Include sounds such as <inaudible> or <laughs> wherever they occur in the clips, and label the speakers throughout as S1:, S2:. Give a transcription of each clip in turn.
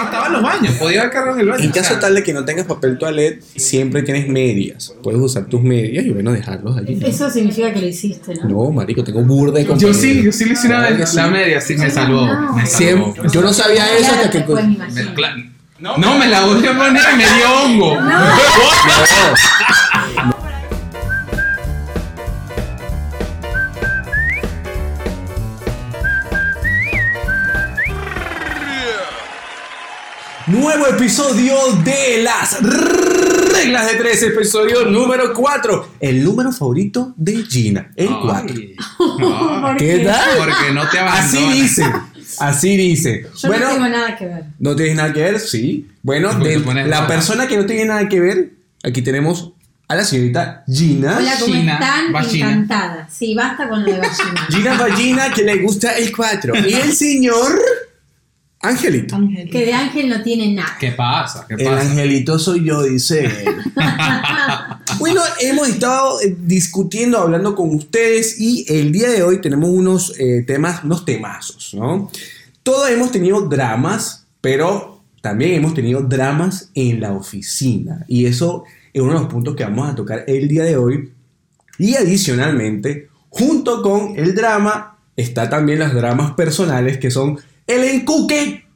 S1: estaba en los baños, podía cargar en el baño.
S2: En
S1: o
S2: caso
S1: sea,
S2: tal de que no tengas papel toilet, siempre tienes medias. Puedes usar tus medias y bueno, dejarlos allí.
S3: Eso significa que lo hiciste, ¿no?
S2: No, marico, tengo burda de
S1: Yo
S2: compañeros.
S1: sí, yo sí le hice una vez. La
S2: sí.
S1: media sí me salvó.
S3: No.
S1: Me salvó.
S2: Siempre- yo no sabía eso hasta que...
S3: Me
S1: cla- No, me la volví a poner y me dio hongo. <laughs>
S2: Nuevo episodio de las reglas de tres, episodio número 4. El número favorito de Gina, el 4.
S1: Ay. <laughs>
S3: ¿Por
S2: ¿Qué tal?
S1: Porque no te
S2: Así
S1: abandonan.
S2: dice, así dice.
S3: Yo
S2: bueno,
S3: no tengo nada que ver.
S2: no tienes nada que ver, sí. Bueno, de la persona que no tiene nada que ver, aquí tenemos a la señorita Gina.
S3: Hola, ¿cómo están?
S1: vagina.
S3: Encantada. Sí, basta con lo de vagina.
S2: Gina Vagina, que le gusta el 4. Y el señor Angelito.
S3: Que de ángel no tiene nada.
S1: ¿Qué pasa? ¿Qué
S2: El
S1: pasa?
S2: angelito soy yo, dice él. <laughs> bueno, hemos estado eh, discutiendo, hablando con ustedes y el día de hoy tenemos unos eh, temas, unos temazos, ¿no? Todos hemos tenido dramas, pero también hemos tenido dramas en la oficina y eso es uno de los puntos que vamos a tocar el día de hoy. Y adicionalmente, junto con el drama, está también las dramas personales que son el encuque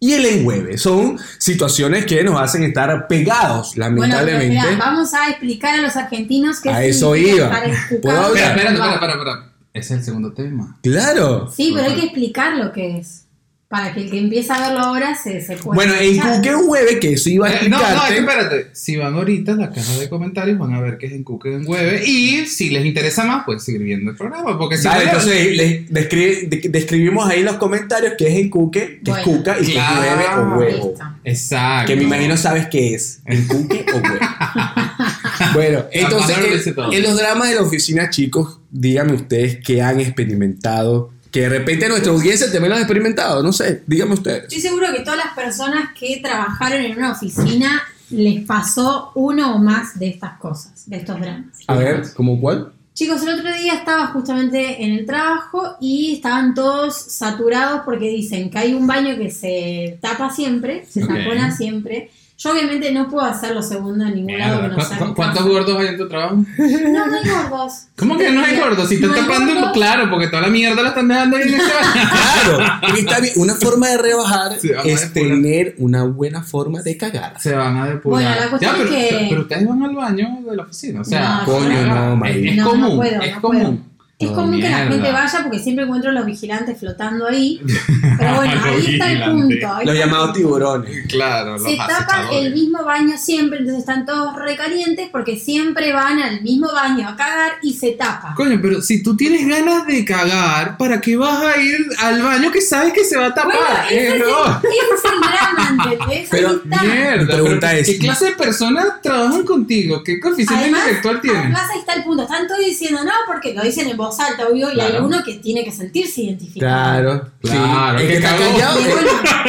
S2: y el enhueve. Son situaciones que nos hacen estar pegados,
S3: Bueno, pero
S2: lamentablemente.
S3: vamos a explicar a los argentinos qué
S2: A eso iba.
S1: Espera, espera, espera, espera, espera. Ese es el segundo tema.
S2: Claro.
S3: Sí, pero hay que explicar lo que es. Para que el que empiece a verlo ahora se, se pueda
S2: Bueno,
S3: escuchar.
S2: encuque enhueve, que eso iba a
S1: Eh, no, no, es
S2: explicarte.
S1: que espérate. Si van ahorita a la caja de comentarios, van a ver que es en Cuque en Hueve. Y si les interesa más, pueden seguir viendo el programa. Porque si
S2: Dale,
S1: no-
S2: entonces les descri- de- describimos ahí en los comentarios qué es encuque, qué es
S3: Bueno.
S2: cuca y qué es
S1: Claro.
S2: hueve o huevo.
S3: Listo.
S1: Exacto.
S2: Que me imagino sabes qué es, encuque o huevo. <laughs> Bueno, entonces en,
S1: todo.
S2: en los dramas de la oficina, chicos, díganme ustedes qué han experimentado. Que de repente nuestra audiencia también lo ha experimentado, no sé, díganme ustedes.
S3: Estoy seguro que todas las personas que trabajaron en una oficina les pasó uno o más de estas cosas, de estos dramas.
S2: A ver, ¿cómo cuál?
S3: Chicos, el otro día estaba justamente en el trabajo y estaban todos saturados porque dicen que hay un baño que se tapa siempre, se
S1: Ok.
S3: tapona siempre. Yo obviamente no puedo hacer lo segundo en ningún lado que no
S1: ¿cu- ¿Cuántos gordos hay en tu trabajo?
S3: No, no hay gordos.
S1: ¿Cómo que no hay gordos? Si están
S3: No
S1: tapando,
S3: gordos.
S1: claro, porque toda la mierda la están dejando ahí en <laughs> ese.
S2: Claro, porque está bien. Una forma de rebajar es
S1: depurar.
S2: tener una buena forma de cagar.
S1: Se van a depurar.
S3: Bueno, la cuestión
S1: Ya, pero,
S3: es que-
S1: pero ustedes van al baño de la oficina. O sea,
S3: No,
S2: coño, no,
S1: es, es
S3: No, no
S1: común.
S3: puedo,
S1: es
S3: no
S1: común.
S3: Es
S1: Oh,
S3: común que la gente vaya porque siempre encuentro los vigilantes flotando ahí. <laughs> Pero bueno, ahí está el punto. ahí
S2: Los llamados tiburones.
S1: Claro, los
S3: Se tapan el mismo baño siempre, entonces están todos recalientes porque siempre van al mismo baño a cagar y se tapa.
S1: Coño, pero si tú tienes ganas de cagar, ¿para qué vas a ir al baño que sabes que se va a tapar?
S3: Bueno, ese
S1: Eh,
S3: es, el,
S1: no.
S3: ese es el drama, ¿entendés?
S2: Pero,
S3: Ahí está.
S1: Mierda,
S2: Mi pregunta
S1: pero
S2: es-
S1: ¿qué clase de personas trabajan contigo? ¿Qué coeficiente
S3: Además,
S1: intelectual tienes?
S3: además ahí está el punto. Están todos diciendo no porque lo dicen en voz alta, obvio, y hay uno que tiene que sentirse identificado.
S2: Claro,
S1: Claro,
S2: sí. El
S1: que
S2: está callado,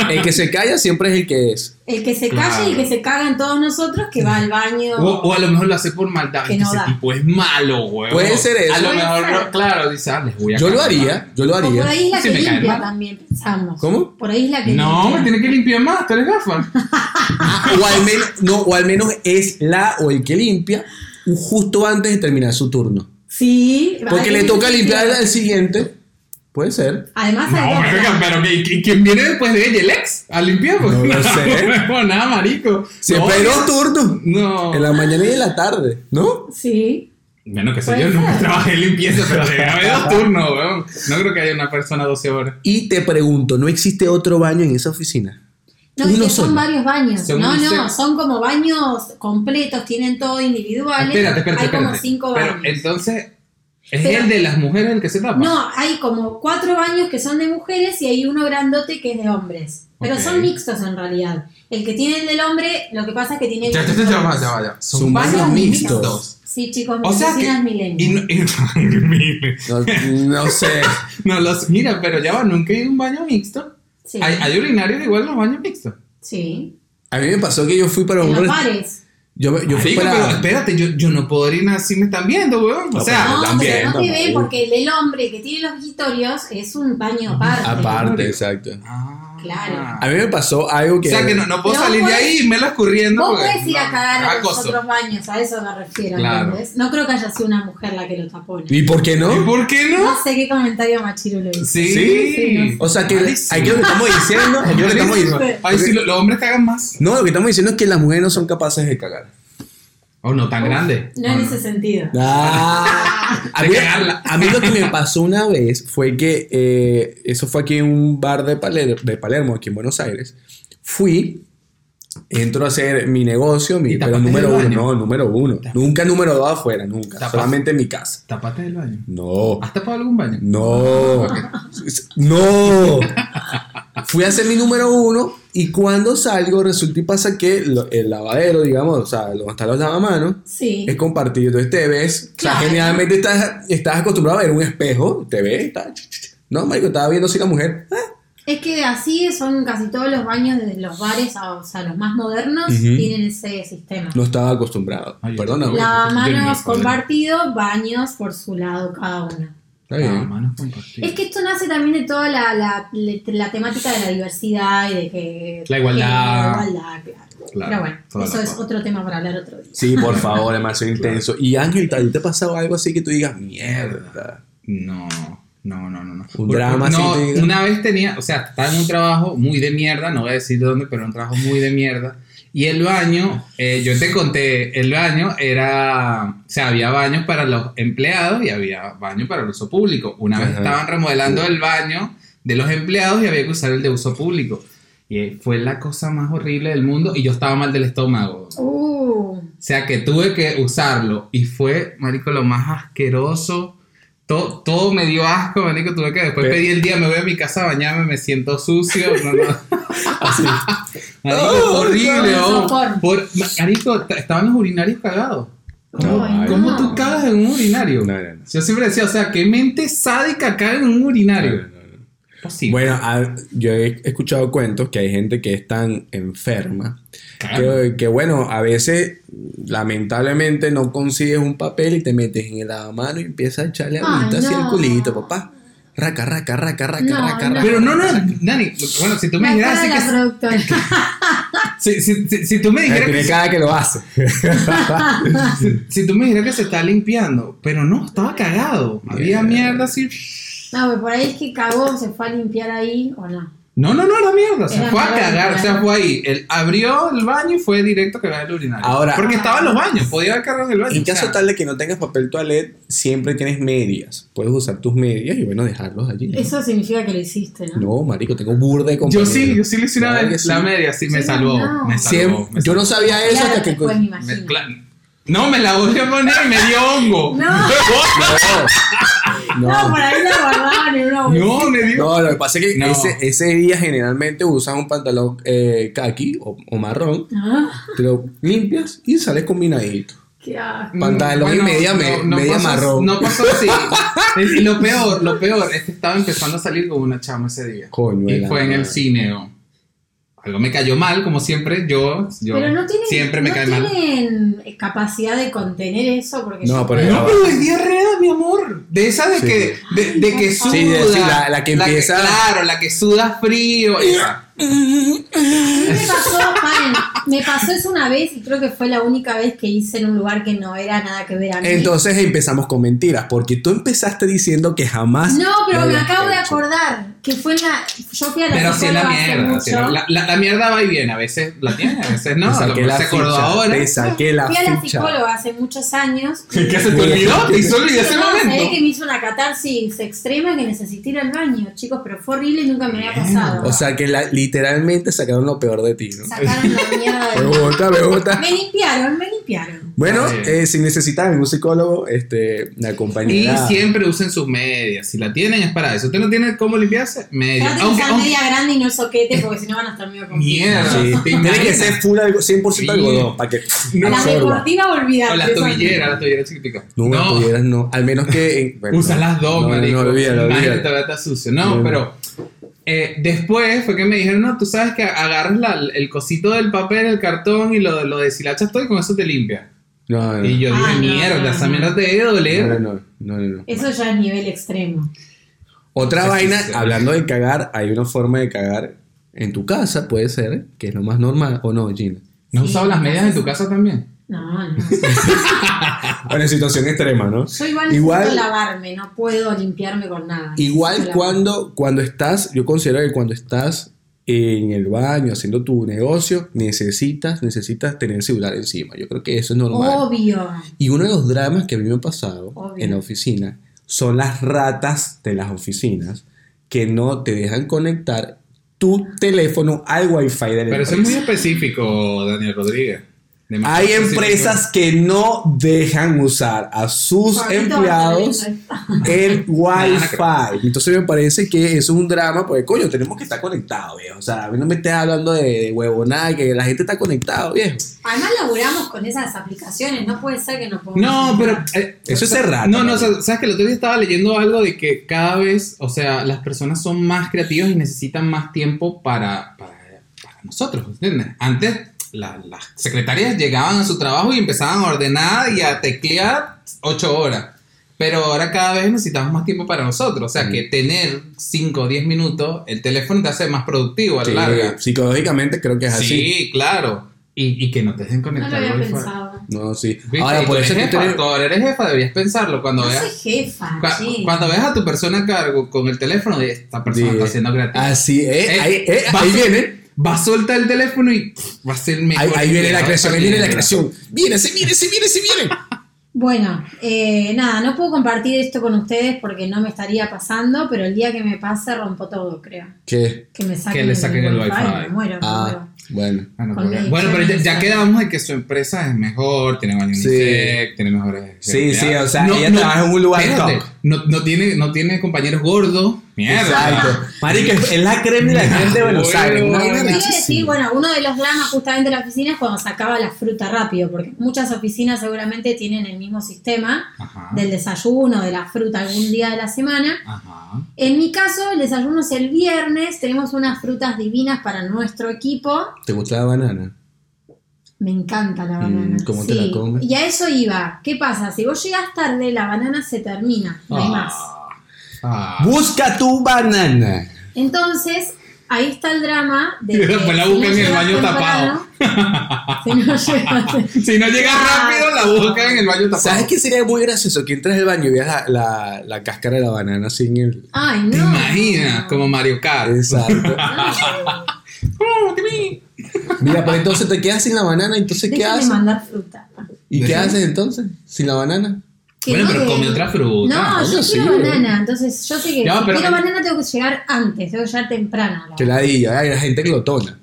S2: el se calla siempre es el que es.
S3: el que se calla
S1: Claro.
S3: y que se cagan todos nosotros que va al baño.
S1: O, o a lo mejor lo hace por maldad.
S3: Que
S1: Que
S3: no
S1: ese
S3: da.
S1: tipo es malo, güey.
S2: Puede ser eso.
S1: A lo mejor, no- claro, dice, ah, les voy a
S2: Yo lo haría, yo lo
S3: O por
S2: haría.
S3: ahí es la que limpia también, pensamos.
S2: ¿Cómo?
S3: Por ahí es la que
S1: No,
S3: limpia.
S1: me tiene que limpiar más, tú eres gafa. <laughs>
S2: O al, menos, no, o al menos es la o el que limpia justo antes de terminar su turno.
S3: Sí.
S2: Porque le toca
S3: limpiar.
S2: al siguiente. Puede ser.
S3: Además,
S1: No,
S3: otra.
S1: pero ¿y- y ¿quién viene después de ella? ¿El ex? ¿A limpiar?
S2: No lo sé. <laughs>
S1: No, nada, marico.
S2: Siempre hay dos turnos.
S1: No.
S2: En la mañana y en la tarde, ¿no?
S3: Sí.
S1: Bueno, que sé yo, nunca trabajé en limpieza, pero debe haber dos <laughs> turnos, weón. No creo que haya una persona 12 horas.
S2: Y te pregunto, ¿no existe otro baño en esa oficina?
S3: No,
S2: Uno
S3: es que son
S2: solo.
S3: varios baños. No, no, son como baños completos, tienen todo individuales.
S1: Espérate, espérate,
S3: hay
S1: espérate.
S3: como cinco
S1: Pero
S3: baños.
S1: entonces, ¿es
S3: Pero-
S1: el de las mujeres el que se tapa?
S3: No, hay como cuatro baños que son de mujeres y hay uno grandote que es de hombres. Pero son mixtos en realidad. El que tiene el del hombre, lo que pasa es que tiene.
S1: Ya, ya, ya, ya.
S2: Son baños mixtos.
S3: Sí, chicos,
S1: O sea que.
S3: medicinas
S1: Y
S3: milenias.
S1: no, <laughs> y- mire.
S2: No, no sé. <laughs>
S1: No, los, mira, pero ya va, nunca he ido a un baño mixto.
S3: Sí.
S1: Hay, hay urinarios igual en los baños mixtos.
S3: sí.
S2: A mí me pasó que yo fui para
S3: En
S2: un
S3: los bares.
S2: Yo, yo fui
S1: Marico,
S2: para.
S1: pero espérate, yo, yo no puedo orinar si me están viendo, weón. O
S2: No,
S1: sea,
S3: No,
S2: también,
S3: pero no te ven porque el del hombre que tiene los visitorios es un baño aparte.
S2: Aparte, exacto.
S1: Ah.
S3: Claro.
S2: A mí me pasó algo que...
S1: O sea que no, no puedo salir de ahí y me lo escurriendo.
S3: Vos podés ir a cagar a los otros baños, a eso me refiero,
S1: Claro.
S3: ¿entendés? No creo que haya sido una mujer la que lo tapó.
S2: ¿Y por qué
S1: ¿Y
S2: no?
S1: por qué no?
S3: No sé qué comentario machirulo hizo.
S1: Sí.
S2: Sí,
S3: no sé.
S2: O sea que aquí lo que estamos diciendo, aquí lo que <laughs> estamos diciendo.
S1: Ay, sí, lo- los hombres cagan más.
S2: No, lo que estamos diciendo es que las mujeres no son capaces de cagar.
S1: O no tan grande.
S3: No en ese sentido.
S2: Ah, <laughs> a, mí, a lo que me pasó una vez fue que eh, eso fue aquí en un bar de Palermo, de Palermo, aquí en Buenos Aires. Fui, entro a hacer mi negocio, mi,
S1: ¿Y
S2: pero
S1: tapaste
S2: número uno, no, número uno. Nunca número dos afuera, nunca.
S1: Tapas-
S2: Solamente en mi casa.
S1: Tapate del baño.
S2: No,
S1: ¿Has tapado algún baño?
S2: no, <laughs> no. Fui a hacer mi número uno y cuando salgo resulta y pasa que lo- el lavadero, digamos, o sea, donde están los lavamanos,
S3: Sí.
S2: es compartido. Entonces te ves, o sea,
S3: Claro.
S2: generalmente estás, estás acostumbrado a ver un espejo, te ves, está, ch, ch, ch. no, marico, estaba viendo así la mujer. ah,
S3: Es que así son casi todos los baños de los bares, o sea, los más modernos, tienen ese sistema.
S2: No estaba acostumbrado.
S1: Ay, ni
S3: Lavamanos compartido, baños por su lado cada uno. Es que esto nace también de toda la, la, la temática de la diversidad y de que...
S1: La igualdad.
S3: La igualdad, claro.
S1: Claro,
S3: Pero bueno, eso es otro tema para hablar otro día.
S2: Sí, por favor, demasiado <laughs> intenso. Y Ángel, ¿tal- ¿te ha pasado algo así que tú digas, mierda?
S1: No, no, no, no. no.
S2: Un drama así
S1: No, una vez tenía, o sea, estaba en un trabajo muy de mierda, no voy a decir de dónde, pero un trabajo muy de mierda. Y el baño, eh, yo te conté, el baño era, o sea, había baños para los empleados y había baño para el uso público. Una vez
S2: Ajá.
S1: estaban remodelando el baño de los empleados y había que usar el de uso público. Y fue la cosa más horrible del mundo y yo estaba mal del estómago.
S3: Uh,
S1: O sea que tuve que usarlo y fue, marico, lo más asqueroso. Todo, todo me dio asco, marico. Tuve que después
S2: Pero-
S1: pedí el día, me voy a mi casa a bañarme, me siento sucio. No, no. <laughs>
S2: Así.
S1: Marico,
S2: Oh,
S1: horrible, oh. Por, marico, estaban los urinarios cagados. ¿Cómo, tú cagas en un urinario?
S2: No, no, no.
S1: Yo siempre decía, o sea, qué mente sádica caga en un urinario. Posible.
S2: Bueno, a- yo he escuchado cuentos que hay gente que es tan enferma que, que, bueno, a veces lamentablemente no consigues un papel y te metes en el lavamano y empiezas a echarle agüita hacia el
S3: no.
S2: culito, papá. Raca, raca, raca, raca,
S3: No,
S2: raca,
S3: no.
S2: raca.
S1: Pero no, no, Dani, bueno, si tú me dijeras así que... <laughs> Si, si- si- si tú me dijeras
S2: tiene
S1: que...
S2: cara que lo hace. <laughs>
S1: Si tú me dijeras que se está limpiando, pero no, estaba cagado. Había
S2: Mierda.
S1: mierda así.
S3: No, pero por ahí es que cagó, se fue a limpiar ahí o no.
S1: No, no, no, era mierda. Se
S3: Era
S1: fue a cagar, o sea, fue ahí. Él abrió el baño y fue directo a cagar el urinario.
S2: Ahora-
S1: Porque estaba en los baños, podía haber cargado en el baño.
S2: En
S1: o sea,
S2: caso tal de que no tengas papel toilet, siempre tienes medias. Puedes usar tus medias y bueno, dejarlos allí.
S3: Eso significa que lo hiciste, ¿no?
S2: No, marico, tengo burda de
S1: Yo
S2: compañeros.
S1: sí, yo sí le hice una vez la
S2: sí.
S1: media, sí, me
S3: Sí,
S1: salvó.
S3: no.
S1: Me
S2: Siempre-
S1: salvó. me
S2: yo no sabía eso
S3: Claro,
S2: hasta que...
S3: me
S1: Me-
S3: imagino.
S1: No, me la volví a poner y me dio hongo.
S3: No.
S2: No, <laughs>
S3: No,
S2: no.
S3: por ahí la guardaban en una bolsita.
S1: No, me dio.
S2: No, lo que pasa es que
S1: No.
S2: ese, ese día generalmente usas un pantalón eh, khaki o, o marrón,
S3: Ah,
S2: te lo limpias y sales combinadito.
S3: qué asco.
S2: Pantalón y media me- media
S1: pasó-
S2: marrón.
S1: No pasó así. <laughs> y lo peor, lo peor es que estaba empezando a salir con una chama ese día.
S2: Coño
S1: y fue en el cine. ¿no? Algo me cayó mal, como siempre. Yo, yo
S3: Pero no tienen,
S1: siempre me
S3: no
S1: cae mal.
S3: tienen capacidad de contener eso porque
S2: No,
S3: yo
S2: pero
S1: No, pero es diarrea, mi amor. De esa de
S2: Sí.
S1: que, de, de que suda.
S2: Sí, de- sí, la- la que empieza-
S1: claro, la que suda frío. esa.
S3: Me pasó, paren, me pasó eso una vez y creo que fue la única vez que hice en un lugar que no era nada que ver a mí.
S2: Entonces empezamos con mentiras, porque tú empezaste diciendo que jamás.
S3: no, pero me acabo de acordar que fue la. Yo fui a la
S1: Pero sí es la mierda. la, la- la mierda va y viene. A veces la tiene, a veces no.
S2: Te
S1: A lo
S2: saqué
S1: mejor
S2: la
S1: se acordó
S2: ficha,
S1: ahora.
S2: te saqué la
S3: Fui a la
S2: ficha.
S3: psicóloga hace muchos años. <laughs>
S1: ¿Qué se te olvidó? <laughs> Te hizo olvidar ese
S3: No, sabés
S1: momento.
S3: que me hizo una catarsis extrema que necesité ir al baño, chicos, pero fue horrible y nunca me había pasado.
S2: O sea que la- literalmente sacaron lo peor de ti, ¿no?
S3: Sacaron la mierda <laughs>
S2: Me
S3: de
S2: gusta, me gusta.
S3: Me limpiaron, me limpiaron.
S2: Bueno,
S1: bien.
S2: eh, si necesitan un psicólogo, este, la
S1: Y
S2: compañera.
S1: siempre usen sus medias. Si la tienen es para eso. ¿Usted no tiene cómo limpiarse? Media. Aunque, aunque-
S3: media grande y no el soquete porque si no van a estar medio
S1: Mierda.
S2: Sí,
S1: ¿te
S2: tiene que ser full algo- 100%
S1: Sí.
S2: algodón para que
S1: No,
S3: La deportiva olvidate.
S1: o la tobillera, la tobillera chiquitica.
S2: No, las tuvieras no. Al menos que. en- bueno,
S1: Usa
S2: no.
S1: las dos,
S2: no,
S1: marico.
S2: No, olvídalo, olvídalo.
S1: todavía está sucio. No,
S2: No.
S1: pero eh, después fue que me dijeron, no, tú sabes que agarras la- el cosito del papel, el cartón y lo, lo deshilachas todo y con eso te limpia.
S2: No, no.
S1: Y yo
S3: Ah,
S1: dije,
S3: no,
S1: mierda,
S3: no,
S1: esa
S3: no.
S1: mierda te debe doler.
S2: No, no, no, no, no.
S3: Eso ya es nivel extremo.
S2: Otra
S1: Sí,
S2: vaina,
S1: sí.
S2: hablando de cagar, hay una forma de cagar En tu casa puede ser, que es lo más normal, o no, Gina.
S1: ¿No usado las medias en tu casa también?
S3: No, no. <laughs>
S2: Bueno, en situación extrema, ¿no?
S3: Yo igual,
S2: Igual-
S3: necesito lavarme, no puedo limpiarme con nada.
S2: Igual cuando, cuando estás, yo considero que cuando estás en el baño haciendo tu negocio, necesitas, necesitas tener el celular encima. Yo creo que eso es normal.
S3: Obvio.
S2: Y uno de los dramas que a mí me ha pasado
S3: Obvio.
S2: en la oficina son las ratas de las oficinas que no te dejan conectar tu teléfono al wifi de la
S1: Pero eso es muy específico, Daniel Rodríguez.
S2: Hay empresas que no dejan usar a sus empleados <laughs> el wifi. Entonces me parece que eso es un drama, porque coño, tenemos que estar conectados, viejo. O sea, a mí no me estés hablando de, huevonada, que la gente está conectada, viejo.
S3: Además laburamos con esas aplicaciones, no puede ser que no podamos.
S1: No, pero. eh,
S2: Eso es errado.
S1: No, no, o sea, sabes que el otro día estaba leyendo algo de que cada vez, o sea, las personas son más creativas y necesitan más tiempo para, para, para nosotros, ¿entiendes? Antes la- las secretarias llegaban a su trabajo y empezaban a ordenar y a teclear ocho horas. Pero ahora cada vez necesitamos más tiempo para nosotros. O sea,
S2: Mm.
S1: que tener 5 o 10 minutos, el teléfono te hace más productivo a la
S2: Sí,
S1: larga.
S2: psicológicamente creo que es así.
S1: Sí, claro. Y, y que no te dejen
S3: No lo
S1: conectar
S3: había pensado.
S2: No, sí.
S1: ¿Viste?
S2: Ahora, por eso
S1: eres
S2: es
S1: jefa,
S2: tener-
S1: tú ahora eres jefa, deberías pensarlo cuando
S3: No
S1: veas.
S3: soy jefa,
S1: Cua-
S3: sí.
S1: Cuando ves a tu persona a cargo con el teléfono de esta persona
S2: de-
S1: está siendo creativa.
S2: Así, eh,
S1: Eh,
S2: ahí, eh,
S1: va
S2: ahí viene.
S1: Va a soltar el teléfono y va a ser mejor.
S2: Ahí, ahí viene la creación, ahí viene la creación. Viene, se viene, se viene, se viene.
S3: Bueno, eh, nada, no puedo compartir esto con ustedes porque no me estaría pasando, pero el día que me pase rompo todo, creo.
S2: ¿Qué?
S3: Que me saquen,
S1: Que le saquen el wifi.
S3: Me muero, me
S2: Ah,
S3: muero.
S2: bueno.
S1: Bueno, bueno, pero ya, quedamos de que su empresa es mejor, tiene baño
S2: Sí.
S1: tiene mejores.
S2: Sí, sí, o sea, ella trabaja en un lugar
S1: espérate,
S2: top.
S1: No, no, tiene, no tiene compañeros gordos. Mierda.
S2: Exacto. Marica, es la crema y la crema de Buenos
S1: Bueno,
S2: Aires. Una vaina
S3: decir, bueno, uno de los dramas justamente de la oficina es cuando sacaba la fruta rápido, porque muchas oficinas seguramente tienen el mismo sistema
S1: Ajá.
S3: del desayuno, de la fruta algún día de la semana.
S1: Ajá.
S3: En mi caso, el desayuno es el viernes, tenemos unas frutas divinas para nuestro equipo.
S2: ¿Te gusta la banana?
S3: Me encanta la
S2: Mm,
S3: banana.
S2: ¿cómo te la comes?
S3: Y a eso iba. ¿Qué pasa? Si vos llegas tarde, la banana se termina, no hay más.
S1: Ah.
S2: Busca tu banana.
S3: Entonces, ahí está el drama de <laughs> que
S1: después la
S3: si
S1: buscan en el baño
S3: temprano- <laughs> si no llegas <laughs>
S1: Si no llega rápido, la buscan en el baño tapado.
S2: ¿Sabes qué sería muy gracioso? Que entras al baño y veas la, la, la cáscara de la banana en el.
S3: Ay, no.
S1: ¿Te imaginas? Como Mario Kart.
S2: Exacto.
S3: No.
S1: Oh, qué bien.
S2: Mira, pero entonces te quedas sin la banana, entonces ¿qué haces?
S3: mandar fruta.
S2: ¿Y qué haces entonces? ¿Sin la banana?
S3: Que
S1: Bueno,
S3: no,
S1: pero
S3: que-
S1: come otra fruta.
S3: No, yo
S2: Coño, sí,
S3: quiero banana. Entonces, yo sé que
S1: No,
S3: si quiero banana tengo que llegar antes, tengo que llegar temprano.
S2: Que la diga, hay gente glotona.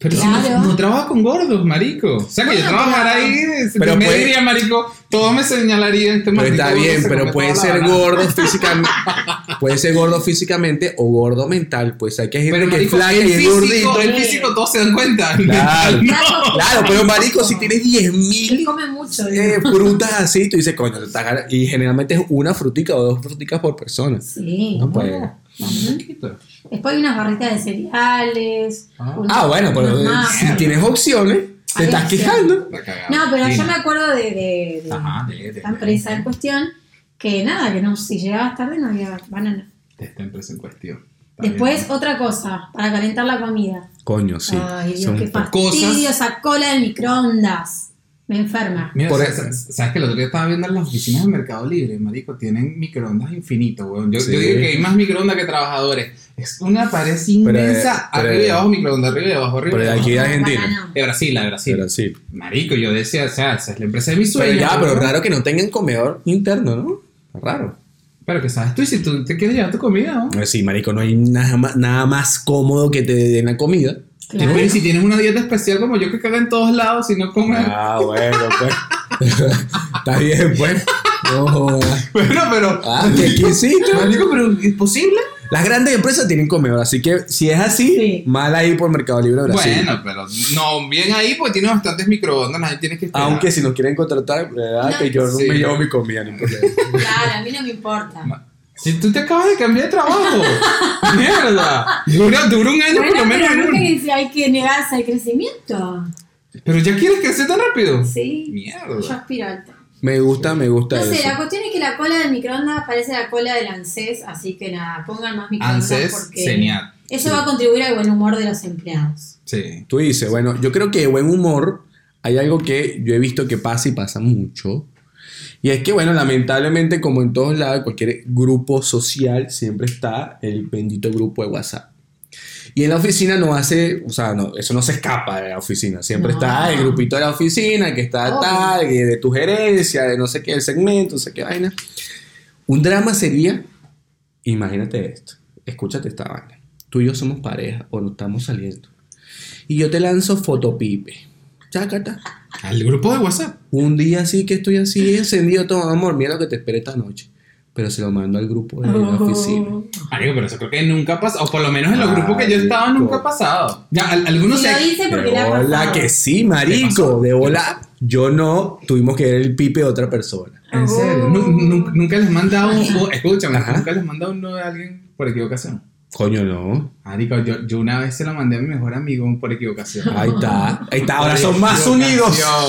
S1: Pero si
S3: Claro.
S1: no, no trabajo con gordos, marico. O sea, que yo
S3: Bueno,
S1: trabajara
S3: pero-
S1: ahí,
S2: Pero
S1: me
S2: puede-
S1: diría, marico, todo me señalaría este
S2: Pero
S1: maldito
S2: está bien, pero puede ser gordo <laughs> físicamente. puede ser gordo físicamente o gordo mental. Pues hay que gente
S1: Pero,
S2: que
S1: marico,
S2: flaca y
S1: el
S2: es
S1: físico,
S2: gordito.
S1: el físico todos se dan cuenta.
S2: Claro, <laughs>
S3: Claro.
S2: claro, pero marico, si tienes 10
S3: Él
S2: mil
S3: come mucho.
S2: eh, frutas así, tú dices, coño, y generalmente es una frutica o dos fruticas por persona.
S3: Sí.
S2: No puede.
S1: Un poquito.
S3: Después hay unas barritas de cereales.
S1: Ah.
S3: unos-
S2: Ah, bueno, pero eh, si tienes opciones, te
S3: Hay
S2: estás
S3: opciones.
S2: quejando.
S3: No, pero yo me acuerdo de, de, de
S1: Ajá, de- de-
S3: esta empresa en cuestión que nada, que no, si llegabas tarde no había banana.
S1: De esta empresa en cuestión.
S3: Después,
S1: bien.
S3: otra cosa, para calentar la comida.
S2: Coño, sí.
S3: Ay, Dios,
S2: son
S3: qué
S2: po-
S3: fastidio
S1: cosas.
S3: esa cola del microondas. Me enferma.
S1: Mira,
S2: Por
S1: ¿sabes,
S2: eso-
S1: sabes que el otro día estaba viendo en las oficinas de Mercado Libre, marico? Tienen microondas infinitos, weón. Yo,
S2: Sí.
S1: yo digo que hay más microondas que trabajadores. Es una pared inmensa,
S2: pero-
S1: arriba y abajo microondas, arriba y abajo, arriba
S2: Pero
S1: y
S2: de
S1: abajo.
S2: aquí de. Argentina.
S1: De Brasil, de Brasil.
S2: Sí.
S1: Marico, yo decía, o sea, esa es la empresa de mi sueño.
S2: Pero ya, pero raro que no tengan comedor interno, ¿no? Raro.
S1: Pero que sabes tú, y si tú te quieres llevar tu comida, ¿no?
S2: Eh, Sí, marico, no hay nada más, nada más cómodo que te den la comida.
S3: Claro.
S1: Pero si tienes una dieta especial como yo que caga en todos lados y no come.
S2: Ah, bueno, pues. <laughs> Está bien, pues. No jodas. <laughs>
S1: Bueno, pero.
S2: Ah, qué exquisito.
S1: Marico, pero ¿es posible?
S2: Las grandes empresas tienen comedor, así que si es así,
S3: Sí.
S2: mal ahí por Mercado Libre Brasil.
S1: Bueno, pero no, bien ahí porque tiene bastantes microondas, nadie tiene que esperar.
S2: Aunque si nos quieren contratar, ¿verdad?
S3: No,
S2: que yo no me llevo mi comida, no.
S3: Claro, a mí no me importa.
S1: Si tú te acabas de cambiar de trabajo. <laughs> Mierda. Dura, dura un año por
S3: Bueno,
S1: lo menos.
S3: pero no
S1: un-
S3: que hay que negarse al crecimiento.
S1: Pero ya quieres crecer tan rápido.
S3: Sí. Yo
S1: Mierda.
S3: aspiro alto.
S2: Me gusta, me gusta
S3: No sé,
S2: eso.
S3: la cuestión es que la cola del microondas parece la cola del ANSES, así que nada, pongan más microondas
S1: ANSES,
S3: porque...
S1: señal.
S3: Eso va a contribuir al buen humor de los empleados.
S1: Sí.
S2: Tú dices, bueno, yo creo que de buen humor hay algo que yo he visto que pasa y pasa mucho. Y es que, bueno, lamentablemente, como en todos lados, cualquier grupo social, siempre está el bendito grupo de WhatsApp. Y en la oficina no hace, o sea, no, eso no se escapa de la oficina. Siempre
S3: No.
S2: está el grupito de la oficina, que está
S3: Obvio.
S2: tal, de tu gerencia, de no sé qué, el segmento, no sé qué vaina. Un drama sería, imagínate esto, escúchate esta vaina. Tú y yo somos pareja o no estamos saliendo. Y yo te lanzo fotopipe. Chácata.
S1: Al grupo de WhatsApp.
S2: Un día así que estoy así encendido todo, amor, mira lo que te espera esta noche. Pero se lo mando al grupo de la oficina.
S1: Marico, pero eso creo que nunca ha pasado. O por lo menos en los grupos que yo estaba nunca ha pasado. Ya, al- algunos
S3: lo
S1: se.
S3: dice porque
S2: De bola que sí,
S1: ¿Qué
S2: marico. De
S1: ¿Qué
S2: bola. Yo no, tuvimos que ver el pipe de otra persona.
S1: En serio. Nu- nu- Nunca les manda un. Escúchame,
S2: Ajá.
S1: nunca les manda uno de alguien por equivocación.
S2: Coño, no.
S1: Marico, yo, yo una vez se lo mandé a mi mejor amigo por equivocación.
S2: Ahí está. Ahí está. Ahora son más unidos. ¿Ah?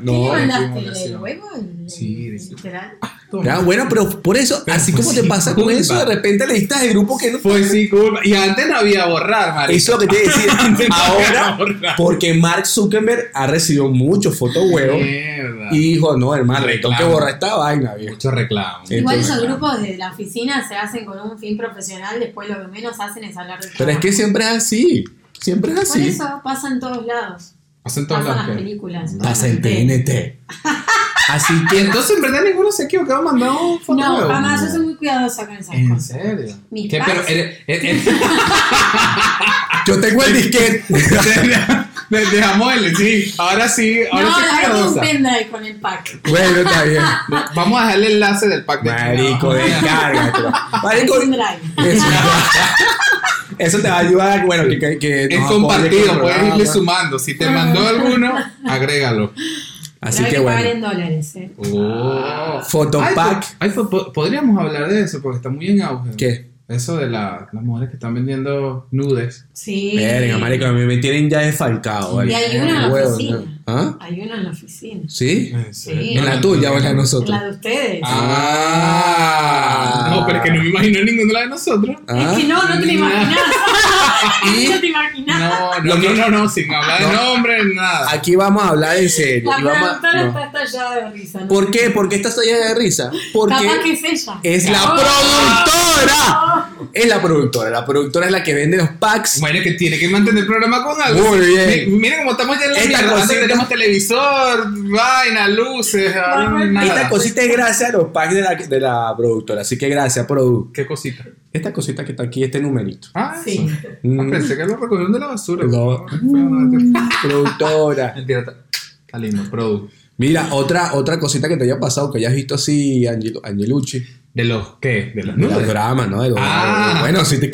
S3: ¿Qué
S2: No,
S3: mandaste?
S1: equivocación.
S3: ¿El huevo? ¿El-
S1: Sí,
S3: literal?
S2: Ya, bueno, pero por eso,
S1: Pero
S2: así como te
S1: sin
S2: pasa con eso, de repente le diste de grupo que no.
S1: Pues sí, culpa. Y antes no había borrar, marico.
S2: Eso es lo que te decía. <laughs> Ahora, porque Mark Zuckerberg ha recibido muchos fotos huevos
S1: Mierda.
S2: y dijo, no, hermano, tengo que borrar esta vaina, viejo.
S1: Mucho reclamo.
S3: Igual esos grupos de la oficina se hacen con un fin profesional, después lo que menos hacen es hablar
S2: Pero es que siempre es así. Siempre es
S3: Por
S2: así.
S3: eso pasa en todos lados. Pasa en
S1: lados
S3: las películas.
S2: Pasa en TNT. <laughs> Así
S1: Y
S2: que
S1: entonces en verdad ninguno se equivocó mandando fotos.
S3: No,
S1: huevos.
S3: jamás, yo soy muy cuidadosa con esas
S1: ¿En
S3: cosas.
S1: serio?
S3: Mis
S1: ¿Qué? Pero
S3: packs.
S1: eres- eres- <laughs>
S2: yo tengo el disquete. <laughs>
S1: De- Dejamos el. Sí, ahora sí.
S3: No,
S1: Ahora sí
S3: un
S1: cuidadosa.
S3: pendrive con el pack.
S2: bueno, está bien.
S1: Vamos a dejar el enlace del pack de
S2: Marico, descárgatelo. Marico,
S3: Un pendrive.
S2: Eso, te va a ayudar. Bueno, que, que, que
S1: Es compartido, puedes irle sumando. Si te mandó alguno, <laughs> agrégalo.
S2: Así
S3: Pero
S2: que
S3: que pagar en
S2: bueno.
S3: dólares, ¿eh?
S1: Oh.
S2: Fotopack.
S1: Ay, po- ay, po- podríamos hablar de eso porque está muy en auge.
S2: ¿Qué?
S1: Eso de la- las mujeres que están vendiendo nudes.
S3: Sí.
S2: Verga, marico, a mí me tienen ya desfalcado.
S3: Y hay la
S2: Huevo. ¿Ah?
S3: Hay uno en la oficina.
S2: ¿Sí?
S3: Sí.
S2: ¿En la tuya o en la de
S3: En
S2: nosotros?
S3: la de ustedes.
S1: Ah. No, pero es que no me imagino ninguno de nosotros.
S2: ¿Ah?
S3: Es que no, no te lo imaginas. <laughs>
S2: ¿Y?
S3: no te imaginas.
S1: No, no, no, no, no, sin hablar de
S2: No.
S1: nombre, nada.
S2: Aquí vamos a hablar en serio.
S3: La
S2: y vamos a-
S3: productora
S2: no.
S3: está estallada de risa. ¿no?
S2: ¿Por qué? ¿Por qué estás allá de risa? Porque
S3: Capaz que es ella.
S2: es la
S3: Oh.
S2: productora. Es la productora. La productora es la que vende los packs.
S1: Bueno, que tiene que mantener el programa con algo.
S2: Muy bien.
S1: Mi- Miren cómo estamos ya en la
S2: Esta
S1: mierda. Tenemos televisor, vaina, luces, nada.
S2: Esta cosita es gracias a los packs de la, de la productora. Así que gracias, Produ.
S1: ¿Qué cosita?
S2: Esta cosita que está aquí, este numerito.
S1: Ah,
S3: Sí.
S1: Ah,
S2: Mm.
S1: pensé que lo recogieron de la basura.
S2: No. <laughs> Productora.
S1: Mentira, está, está lindo, Produ.
S2: Mira, otra, otra cosita que te haya pasado, que hayas visto así, Angelo, Angelucci.
S1: ¿De los qué? ¿De los
S2: De los dramas, ¿no? De los-
S1: Ah.
S2: Bueno, si te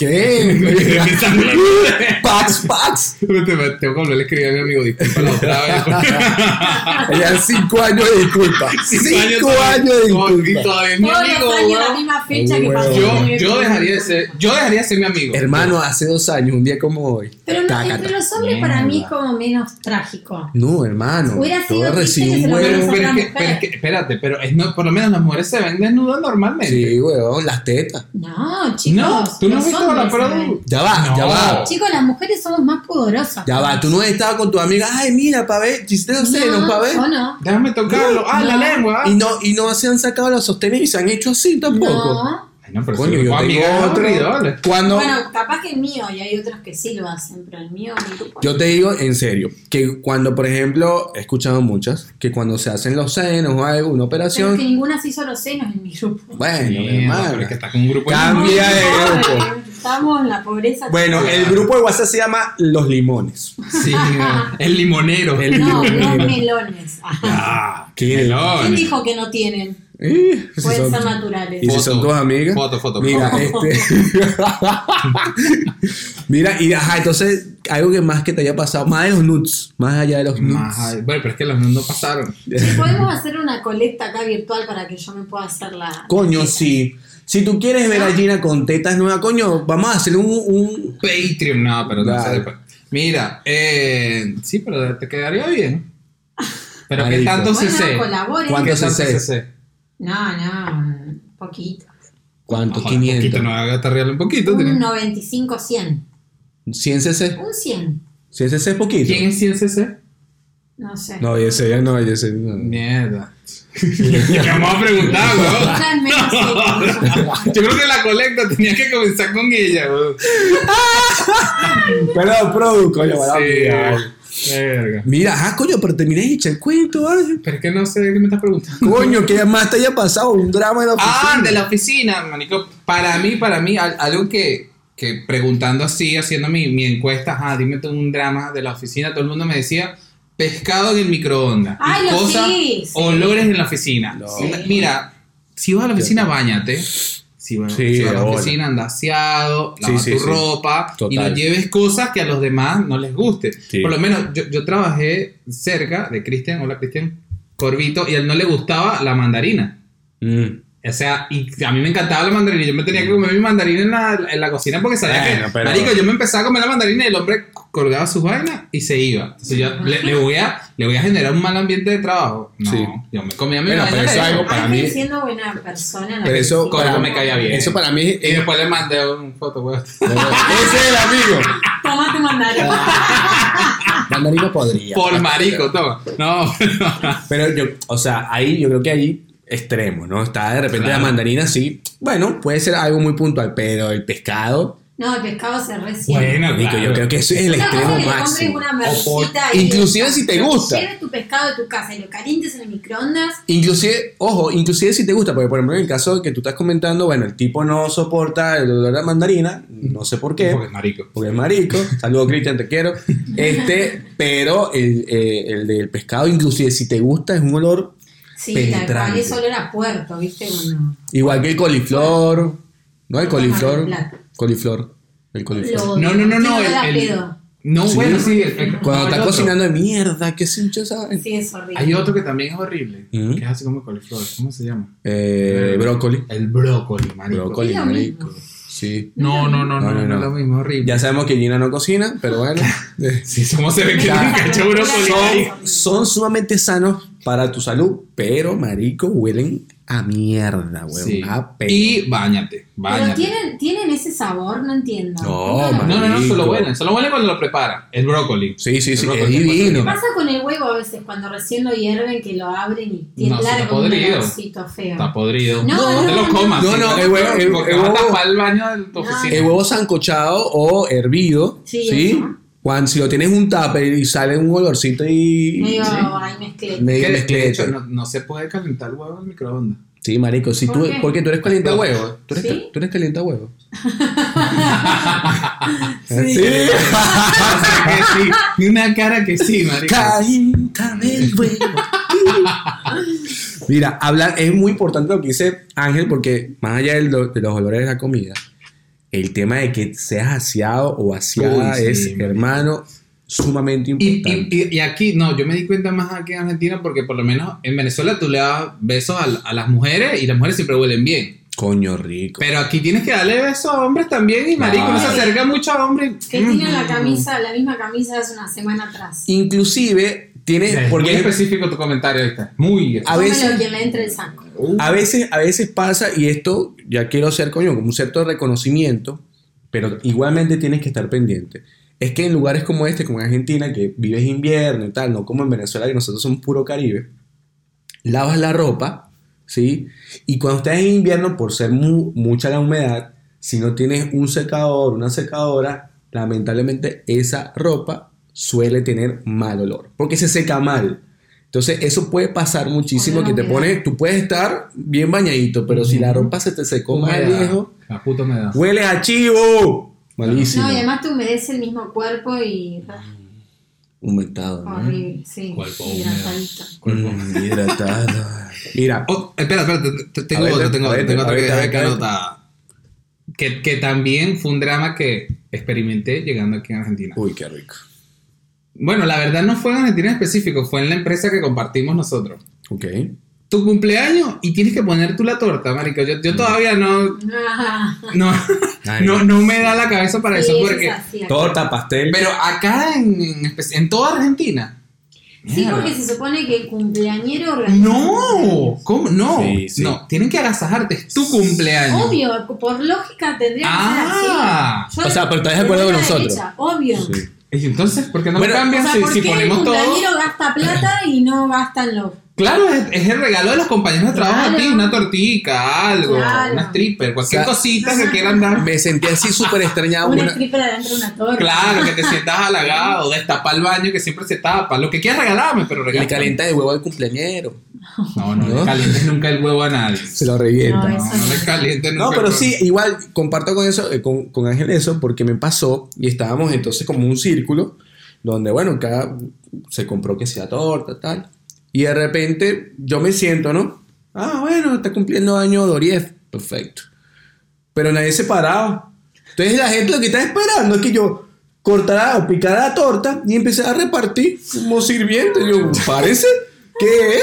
S1: nudes.
S2: packs, packs.
S1: Tengo que volver a escribir a mi amigo, disculpa la otra vez. <laughs>
S2: Ya cinco años de disculpa. <laughs> Cinco, años, de
S1: y
S2: disculpa.
S1: todavía mi amigo,
S3: la misma fecha que pasó.
S1: Yo, dejaría de ser, yo dejaría de ser mi amigo.
S2: Hermano, hace dos años, un día como hoy.
S3: Pero no,
S2: Tácata.
S3: entre los hombres para mí es como menos trágico.
S2: No, hermano.
S3: Hubiera sido
S2: un
S3: lo
S1: Pero, pero, pero espérate, pero es no, por lo menos las mujeres se ven desnudas normalmente.
S2: Sí, weón, las tetas.
S3: No, chicos.
S1: No, tú no has visto la Produ.
S2: Ya va, ya
S1: No.
S2: va.
S3: Chicos, las mujeres somos más pudorosas.
S2: Ya va, tú no estabas con tu amiga, ay, mira, pa' ver, chiste los senos, pa' ver.
S3: ¿O no?
S1: Déjame tocarlo. Ah, la
S3: No.
S1: lengua.
S2: Y no, y no se han sacado los sostenes y se han hecho así tampoco.
S3: No.
S1: Ay, no, pero
S2: Coño,
S1: si
S2: yo tengo otro. Cuando,
S3: Bueno, capaz que el mío y hay otros que sí lo hacen, pero el mío, mi grupo.
S2: yo te digo en serio, que cuando, por ejemplo, he escuchado muchas, que cuando se hacen los senos o algo, una
S3: pero es
S2: operación,
S3: que ninguna se hizo los senos en mi grupo.
S2: bueno,
S1: Mierda,
S2: hermano.
S1: pero es que está con un grupo de
S2: Cambia de grupo.
S3: Estamos en la pobreza.
S2: Bueno,
S3: total.
S2: el grupo de WhatsApp se llama Los Limones.
S1: Sí, el limonero.
S2: El
S3: No,
S2: limonero.
S3: los melones.
S1: Ah,
S2: ¿Qué?
S1: melón.
S3: ¿Quién dijo que no tienen?
S2: Eh, si son-
S3: naturales.
S2: Y si
S1: Foto.
S2: son tus amigas.
S1: Foto, foto,
S2: Mira,
S1: foto. <laughs>
S2: este. <laughs> Mira, y ajá, entonces, algo que más que te haya pasado, más de los nudes, más allá de los nudes.
S1: Más, bueno, pero es que los no pasaron.
S3: Si podemos hacer una colecta acá virtual para que yo me pueda hacer la.
S2: Coño, sí. Si tú quieres ver a Gina con tetas nuevas, coño, vamos a hacer un. un-
S1: Patreon, no, pero no sé después. Mira, eh, sí, pero te quedaría bien. Pero ¿qué
S2: Marico.
S1: tanto
S3: Bueno,
S1: CC?
S3: colaboren.
S2: ¿Cuánto
S1: ¿Qué tanto
S2: CC?
S1: CC?
S3: No, no, poquito.
S2: ¿Cuánto?
S1: Ojo,
S2: 500.
S1: Un poquito, no haga tarrearle un poquito.
S3: Un
S1: tiene-
S3: 95, 100.
S2: 100 cc.
S3: Un 100.
S2: 100 cc es poquito.
S1: ¿Quién es 100 cc?
S3: No sé.
S2: No, ese ya no, ese no.
S1: Mierda. <laughs> ¿Qué vamos a preguntar, weón?
S3: Menos que-
S1: Yo creo que la colecta tenía que comenzar con ella, weón. <laughs>
S2: Perdón, produ, coño.
S1: Sí. Verga.
S2: Mira, ah, coño, pero terminé de echar el cuento, Ángel.
S1: Pero es que no sé de qué me estás preguntando.
S2: Coño, que más te haya pasado un drama de la oficina.
S1: Ah, de la oficina, manico. Para mí, para mí, al- algo que, que preguntando así, haciendo mi, mi encuesta, ajá, dime tú un drama de la oficina, todo el mundo me decía pescado en el microondas. y
S3: Ay, lo
S1: cosas,
S3: sí, sí.
S1: olores en la oficina.
S2: No.
S1: Mira, si vas a la oficina, bañate. Si vas,
S2: Sí,
S1: si vas a la oficina, anda aseado, lava
S2: Sí,
S1: tu
S2: sí.
S1: ropa y no lleves cosas que a los demás no les guste. Por lo menos yo, yo trabajé cerca de Cristian, hola Cristian, Corvito, y a él no le gustaba la mandarina.
S2: Mm.
S1: O sea, y a mí me encantaba la mandarina. Yo me tenía que comer mi mandarina en la, en la cocina porque sabía
S2: Bueno,
S1: que.
S2: pero-
S1: Marico, yo me empezaba a comer la mandarina y el hombre colgaba sus vainas y se iba. Entonces yo le, le voy a, le voy a generar un mal ambiente de trabajo. No,
S2: Sí.
S1: yo me comía mi
S2: Bueno, pero eso es algo- para mí-
S3: siendo buena persona. en la
S2: Pero eso.
S1: Coño, me caía bien.
S2: Eso para mí
S1: Y
S2: es.
S1: después le mandé un foto, weón. <laughs>
S2: Ese es el amigo.
S3: Toma tu mandarín. <laughs>
S2: Mandarino podría.
S1: Por marico, toma. <laughs> No,
S2: Pero yo, o sea, ahí yo creo que hay extremos, ¿no? Está de repente
S1: Claro.
S2: la mandarina, sí. Bueno, puede ser algo muy puntual, pero el pescado.
S3: No, el pescado se recibe.
S1: Bueno, claro.
S2: yo creo que eso es el extremo máximo.
S3: una
S2: O
S3: y-
S2: inclusive si te gusta.
S3: Lleves tu pescado de tu casa y lo calientes en el microondas.
S2: Inclusive, ojo, inclusive si te gusta, porque por ejemplo en el caso que tú estás comentando, bueno, el tipo no soporta el olor a mandarina, no sé por qué,
S1: Porque es marico.
S2: porque es marico, saludos Cristian, te quiero, <laughs> este, pero el, eh, el del pescado, inclusive si te gusta, es un olor
S3: Sí, tal cual.
S2: Penetrante.
S3: Es olor a puerto, ¿viste? Bueno,
S2: igual que el coliflor, ¿no? El coliflor, coliflor, el coliflor.
S3: lo-
S1: No, no, no, no. El, el- no,
S2: Sí.
S1: bueno, sí. el- el-
S2: Cuando está cocinando de mierda, ¿qué se sabe?
S3: Sí, es horrible.
S1: Hay otro que también es horrible.
S2: Ujú.
S1: Que es así como el coliflor. ¿Cómo se llama?
S2: Eh, brócoli.
S1: El brócoli, marico.
S2: Brócoli, marico. Sí.
S1: No, no, no, no,
S2: No,
S1: es lo mismo, horrible.
S2: Ya sabemos que Gina no cocina, pero bueno. <laughs>
S1: Sí, ¿cómo se ve que
S2: son, son sumamente sanos para tu salud, pero marico, huelen a mierda, weón.
S1: Sí.
S2: A pelo.
S1: Y bañate,
S3: Pero tienen, tienen ese sabor, no entiendo.
S2: No,
S3: lo-
S1: No, no, no, solo huelen. Solo huelen cuando lo preparan. El brócoli.
S2: Sí, sí,
S1: El
S2: sí, es divino.
S3: ¿Qué pasa con el huevo a veces cuando recién lo hierven que lo abren y tiene
S1: No,
S3: largo un
S1: podrido.
S3: olorcito feo?
S1: Está podrido.
S3: No,
S1: no,
S3: no,
S1: te lo comas.
S2: No, no, el
S1: lo
S2: huevo- el- el
S1: a
S2: huevo-
S1: el baño de tu
S3: No.
S1: oficina.
S2: El huevo sancochado o hervido,
S3: Sí,
S2: ¿sí?
S3: eso.
S2: Cuando si lo tienes un tupper y sale un olorcito y
S3: Medio
S2: sí,
S3: ahí mezclé.
S2: medio mezclete.
S1: no, no se puede calentar el huevo en el microondas.
S2: Sí, marico, si
S3: ¿Por
S2: tú,
S3: qué?
S2: porque tú eres calienta huevo. Tú eres,
S3: ¿Sí?
S2: tú eres calienta huevo. <laughs>
S3: Sí.
S1: que sí. Y <laughs> una cara que sí, marico.
S2: Caliéntame el huevo. Mira, hablar, es muy importante lo que dice Ángel, porque más allá de los olores de la comida, el tema de que seas aseado o aseada
S1: sí,
S2: es, hermano, sumamente
S1: Y,
S2: importante.
S1: y- y- y aquí, no, yo me di cuenta más aquí en Argentina porque por lo menos en Venezuela tú le das besos a, a las mujeres y las mujeres siempre huelen bien.
S2: Coño rico.
S1: Pero aquí tienes que darle besos a hombres también y marico, no se acerca mucho a hombres.
S3: Que tienen la camisa, la misma camisa hace una semana atrás.
S2: Inclusive, tienes,
S1: Es muy
S2: porque
S1: específico tu comentario ahorita. Muy
S2: A veces-
S3: le entre el saco.
S2: A veces, a veces pasa, y esto ya quiero hacer, coño, como un cierto reconocimiento, pero igualmente tienes que estar pendiente. Es que en lugares como este, como en Argentina, que vives invierno y tal, no como en Venezuela, que nosotros somos puro Caribe, lavas la ropa, ¿sí? Y cuando estás en invierno, por ser mu- mucha la humedad, si no tienes un secador, una secadora, lamentablemente esa ropa suele tener mal olor, porque se seca mal. Entonces eso puede pasar muchísimo, que te pone, tú puedes estar bien bañadito, pero si la ropa se te secó mal,
S1: Humedad.
S2: viejo,
S1: La puta humedad.
S2: huele a chivo. Malísimo.
S3: No, y además te humedece el mismo cuerpo y.
S2: Humectado, ¿no?
S3: Horrible, sí.
S1: Cuerpo
S3: hidratadito.
S2: Mm, hidratado. Mira,
S1: Oh, espera, espera, te- te- tengo
S2: ver,
S1: otro, tengo
S2: ver,
S1: otro, tengo otro
S2: ver,
S1: que dejé que anotar. Que, que también fue un drama que experimenté llegando aquí en Argentina.
S2: uy, qué rico.
S1: Bueno, la verdad no fue en Argentina en específico, fue en la empresa que compartimos nosotros.
S2: Ok.
S1: Tu cumpleaños y tienes que poner tú la torta, marico. Yo,
S2: Mm.
S1: yo todavía no,
S3: Ah, <laughs>
S1: no, no, no me da la cabeza para
S3: sí,
S1: eso porque...
S3: es así acá.
S2: Torta, pastel.
S1: Pero acá en, en, toda Argentina,
S3: Sí,
S1: Mierda.
S3: porque se supone que el cumpleañero organiza.
S1: No, ¿cómo? No,
S2: Sí, sí.
S1: no, tienen que agasajarte, es tu cumpleaños.
S3: Obvio, por lógica tendría que
S1: Ah.
S3: ser así.
S2: O sea, pero estás de acuerdo con nosotros.
S3: derecha, obvio.
S2: Sí.
S1: Y entonces, ¿por qué no
S2: Bueno,
S1: lo
S3: O
S1: cambian
S3: sea,
S1: si,
S3: ¿por
S1: si
S3: el
S1: ponemos todo?
S3: cumpleañero gasta plata y no gastan los
S1: Claro, es, es el regalo de los compañeros de trabajo a
S3: Claro.
S1: ti, una tortica, algo,
S3: Claro.
S1: una stripper, cualquier
S2: O sea,
S1: cosita que quieran dar.
S2: Me sentí así súper extrañado.
S3: una
S2: una-
S3: stripper adentro de una torre?
S1: Claro, que te <laughs> sientas halagado, destapa el baño que siempre se tapa, lo que quieras regalarme, pero
S2: Le
S1: regálame.
S2: calienta de huevo al cumpleañero.
S1: No, no,
S2: ¿No?
S1: le calientes nunca el huevo a nadie.
S2: Se lo revienta.
S3: No,
S1: No, no le
S3: no.
S1: calientes nunca
S2: No,
S1: el
S2: pero
S1: huevo.
S2: sí, igual comparto con eso, eh, con, con Ángel eso, porque me pasó y estábamos entonces como un círculo donde, bueno, cada se compró que sea torta, tal. Y de repente yo me siento, ¿no? Ah, bueno, está cumpliendo año Doriev, perfecto. Pero nadie se paraba. Entonces la gente lo que está esperando es que yo cortara o picara la torta y empecé a repartir como sirviente. Yo, parece, ¿qué es?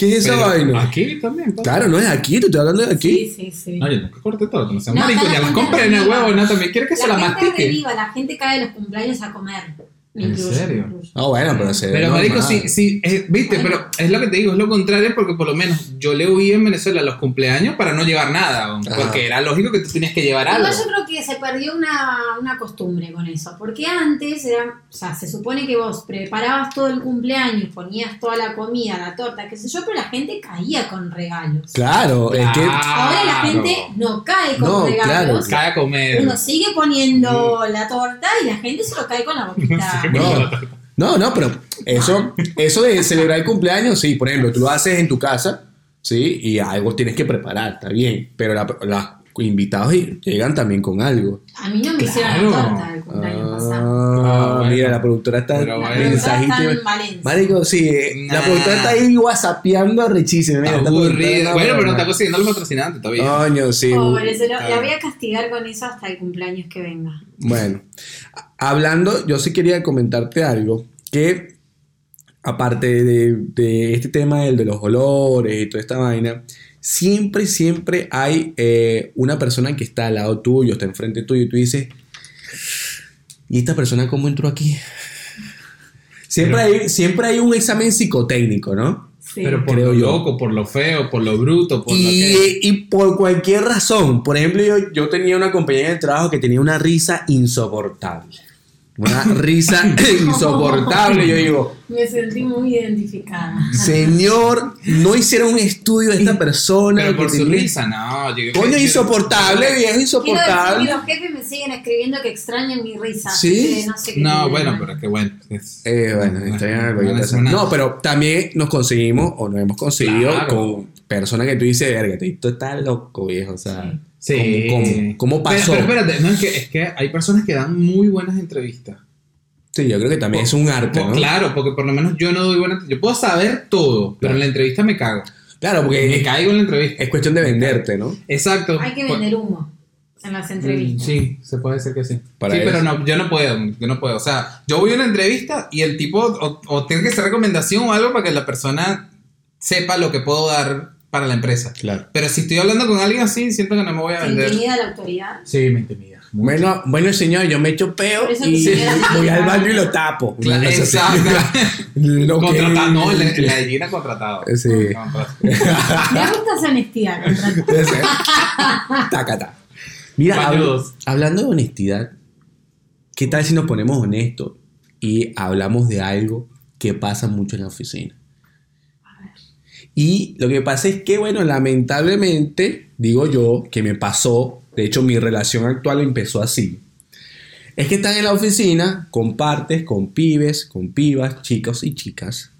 S2: ¿Qué es esa
S1: Pero
S2: vaina?
S1: Aquí también. ¿no?
S2: Claro, no es aquí, te estoy hablando de aquí.
S3: Sí, sí, sí.
S1: No, yo nunca corté todo, no seas
S3: No,
S1: marico,
S3: está
S1: ya
S3: la
S1: las
S3: gente
S1: compré en el huevo, no, también quiere que se la
S3: la gente
S1: mastique.
S3: arriba, la gente cae de los cumpleaños a comer.
S1: ¿En serio?
S3: me incluyo.
S2: Ah, bueno, pero se
S1: Pero marico, sí, sí, viste,
S3: Bueno.
S1: pero es lo que te digo, es lo contrario porque por lo menos yo le huí en Venezuela a los cumpleaños para no llevar nada,
S2: Ajá.
S1: porque era lógico que tú tenías que llevar algo.
S3: Igual yo creo que se perdió una, una costumbre con eso, porque antes era, o sea, se supone que vos preparabas todo el cumpleaños, ponías toda la comida, la torta, qué sé yo, pero la gente caía con regalos.
S2: Claro, es que.
S3: Ahora la
S1: Claro.
S3: gente no cae con
S2: No,
S3: regalos.
S1: Cae a comer.
S3: Uno sigue poniendo la torta y la gente se lo cae con la <laughs> boquita. <laughs>
S2: No, no, no, pero eso, eso de celebrar el cumpleaños, sí, por ejemplo, tú lo haces en tu casa, sí, y algo tienes que preparar, está bien, pero la- los invitados llegan también con algo.
S3: A mí no me hicieron
S1: Claro.
S3: la torta el cumpleaños pasado.
S2: Ah,
S1: Ah, bueno.
S2: mira, la productora está
S1: Pero
S3: La
S1: bueno.
S3: productora
S2: mensajito. Marico, sí, eh, la productora está ahí whatsappeando arrechísima. Mira,
S1: Aburrido. Bueno, pero no está consiguiendo los patrocinantes todavía.
S2: Coño, sí.
S3: Pobre, se lo-
S1: Claro.
S3: la voy a castigar con eso hasta el cumpleaños que venga.
S2: Bueno, hablando, yo sí quería comentarte algo que aparte de, de este tema del de los olores y toda esta vaina, siempre, siempre hay eh, una persona que está al lado tuyo, está enfrente tuyo y tú dices, ¿y esta persona cómo entró aquí? Siempre, hay, siempre hay un examen psicotécnico, ¿no?
S3: Sí.
S1: Pero por
S2: Creo
S1: lo
S2: yo.
S1: loco, por lo feo, por lo bruto, por lo que...
S2: Y, y por cualquier razón, por ejemplo, yo, yo tenía una compañera de trabajo que tenía una risa insoportable. Una risa <laughs> insoportable. Yo digo,
S3: Me sentí muy identificada.
S2: señor, no hicieron un estudio de esta persona.
S1: Pero por
S2: que
S1: su risa, no. yo-
S2: Coño, insoportable, viejo,
S3: decir
S2: insoportable.
S3: que los jefes me siguen escribiendo que extrañan mi risa.
S2: ¿Sí?
S3: no sé qué
S1: No,
S3: tienen
S1: bueno, pero que bueno. es-
S2: Eh, bueno,
S1: No
S2: te
S1: es
S2: sé.
S1: una-
S2: No, pero también nos conseguimos, o nos hemos conseguido
S1: Claro.
S2: con personas que tú dices, verga, esto está loco, viejo. O sea,
S1: Sí.
S2: ¿Cómo, cómo, cómo
S1: Pero-
S2: pasó?
S1: Pero, espérate, no, es que, es que hay personas que dan muy buenas entrevistas.
S2: sí, yo creo que también es un arte.
S1: Claro, porque por lo menos yo no doy buenas Yo puedo saber todo, pero en la entrevista me cago.
S2: Claro,
S1: Me
S2: porque
S1: caigo en la entrevista.
S2: es cuestión de venderte, ¿no?
S1: Exacto.
S3: Hay que vender humo en las
S1: Mm,
S3: entrevistas.
S1: Sí, se puede decir que sí.
S2: Para
S1: sí,
S2: eso.
S1: pero no, yo no puedo, yo no puedo. O sea, yo voy a una entrevista y el tipo o, o tiene que ser recomendación o algo para que la persona sepa lo que puedo dar para la empresa.
S2: Claro.
S1: Pero si estoy hablando con alguien así, siento que no me voy a
S3: ¿Te
S1: vender.
S3: intimida la autoridad?
S1: Sí, me intimida.
S2: Bueno, bueno, señor, yo me echo peo y
S3: te
S2: voy al baño y lo tapo.
S1: Claro, exacto. <laughs>
S2: Lo que-
S1: no, la, la gallina contratado.
S2: Sí.
S1: Contratado.
S3: Me gusta esa honestidad.
S2: Tácata. Mira, habl-
S1: Pañudos.
S2: hablando de honestidad, ¿qué tal si nos ponemos honestos y hablamos de algo que pasa mucho en la oficina? Y lo que pasa es que, bueno, lamentablemente, digo yo, que me pasó, de hecho mi relación actual empezó así, es que están en la oficina, compartes con pibes, con pibas, chicos y chicas.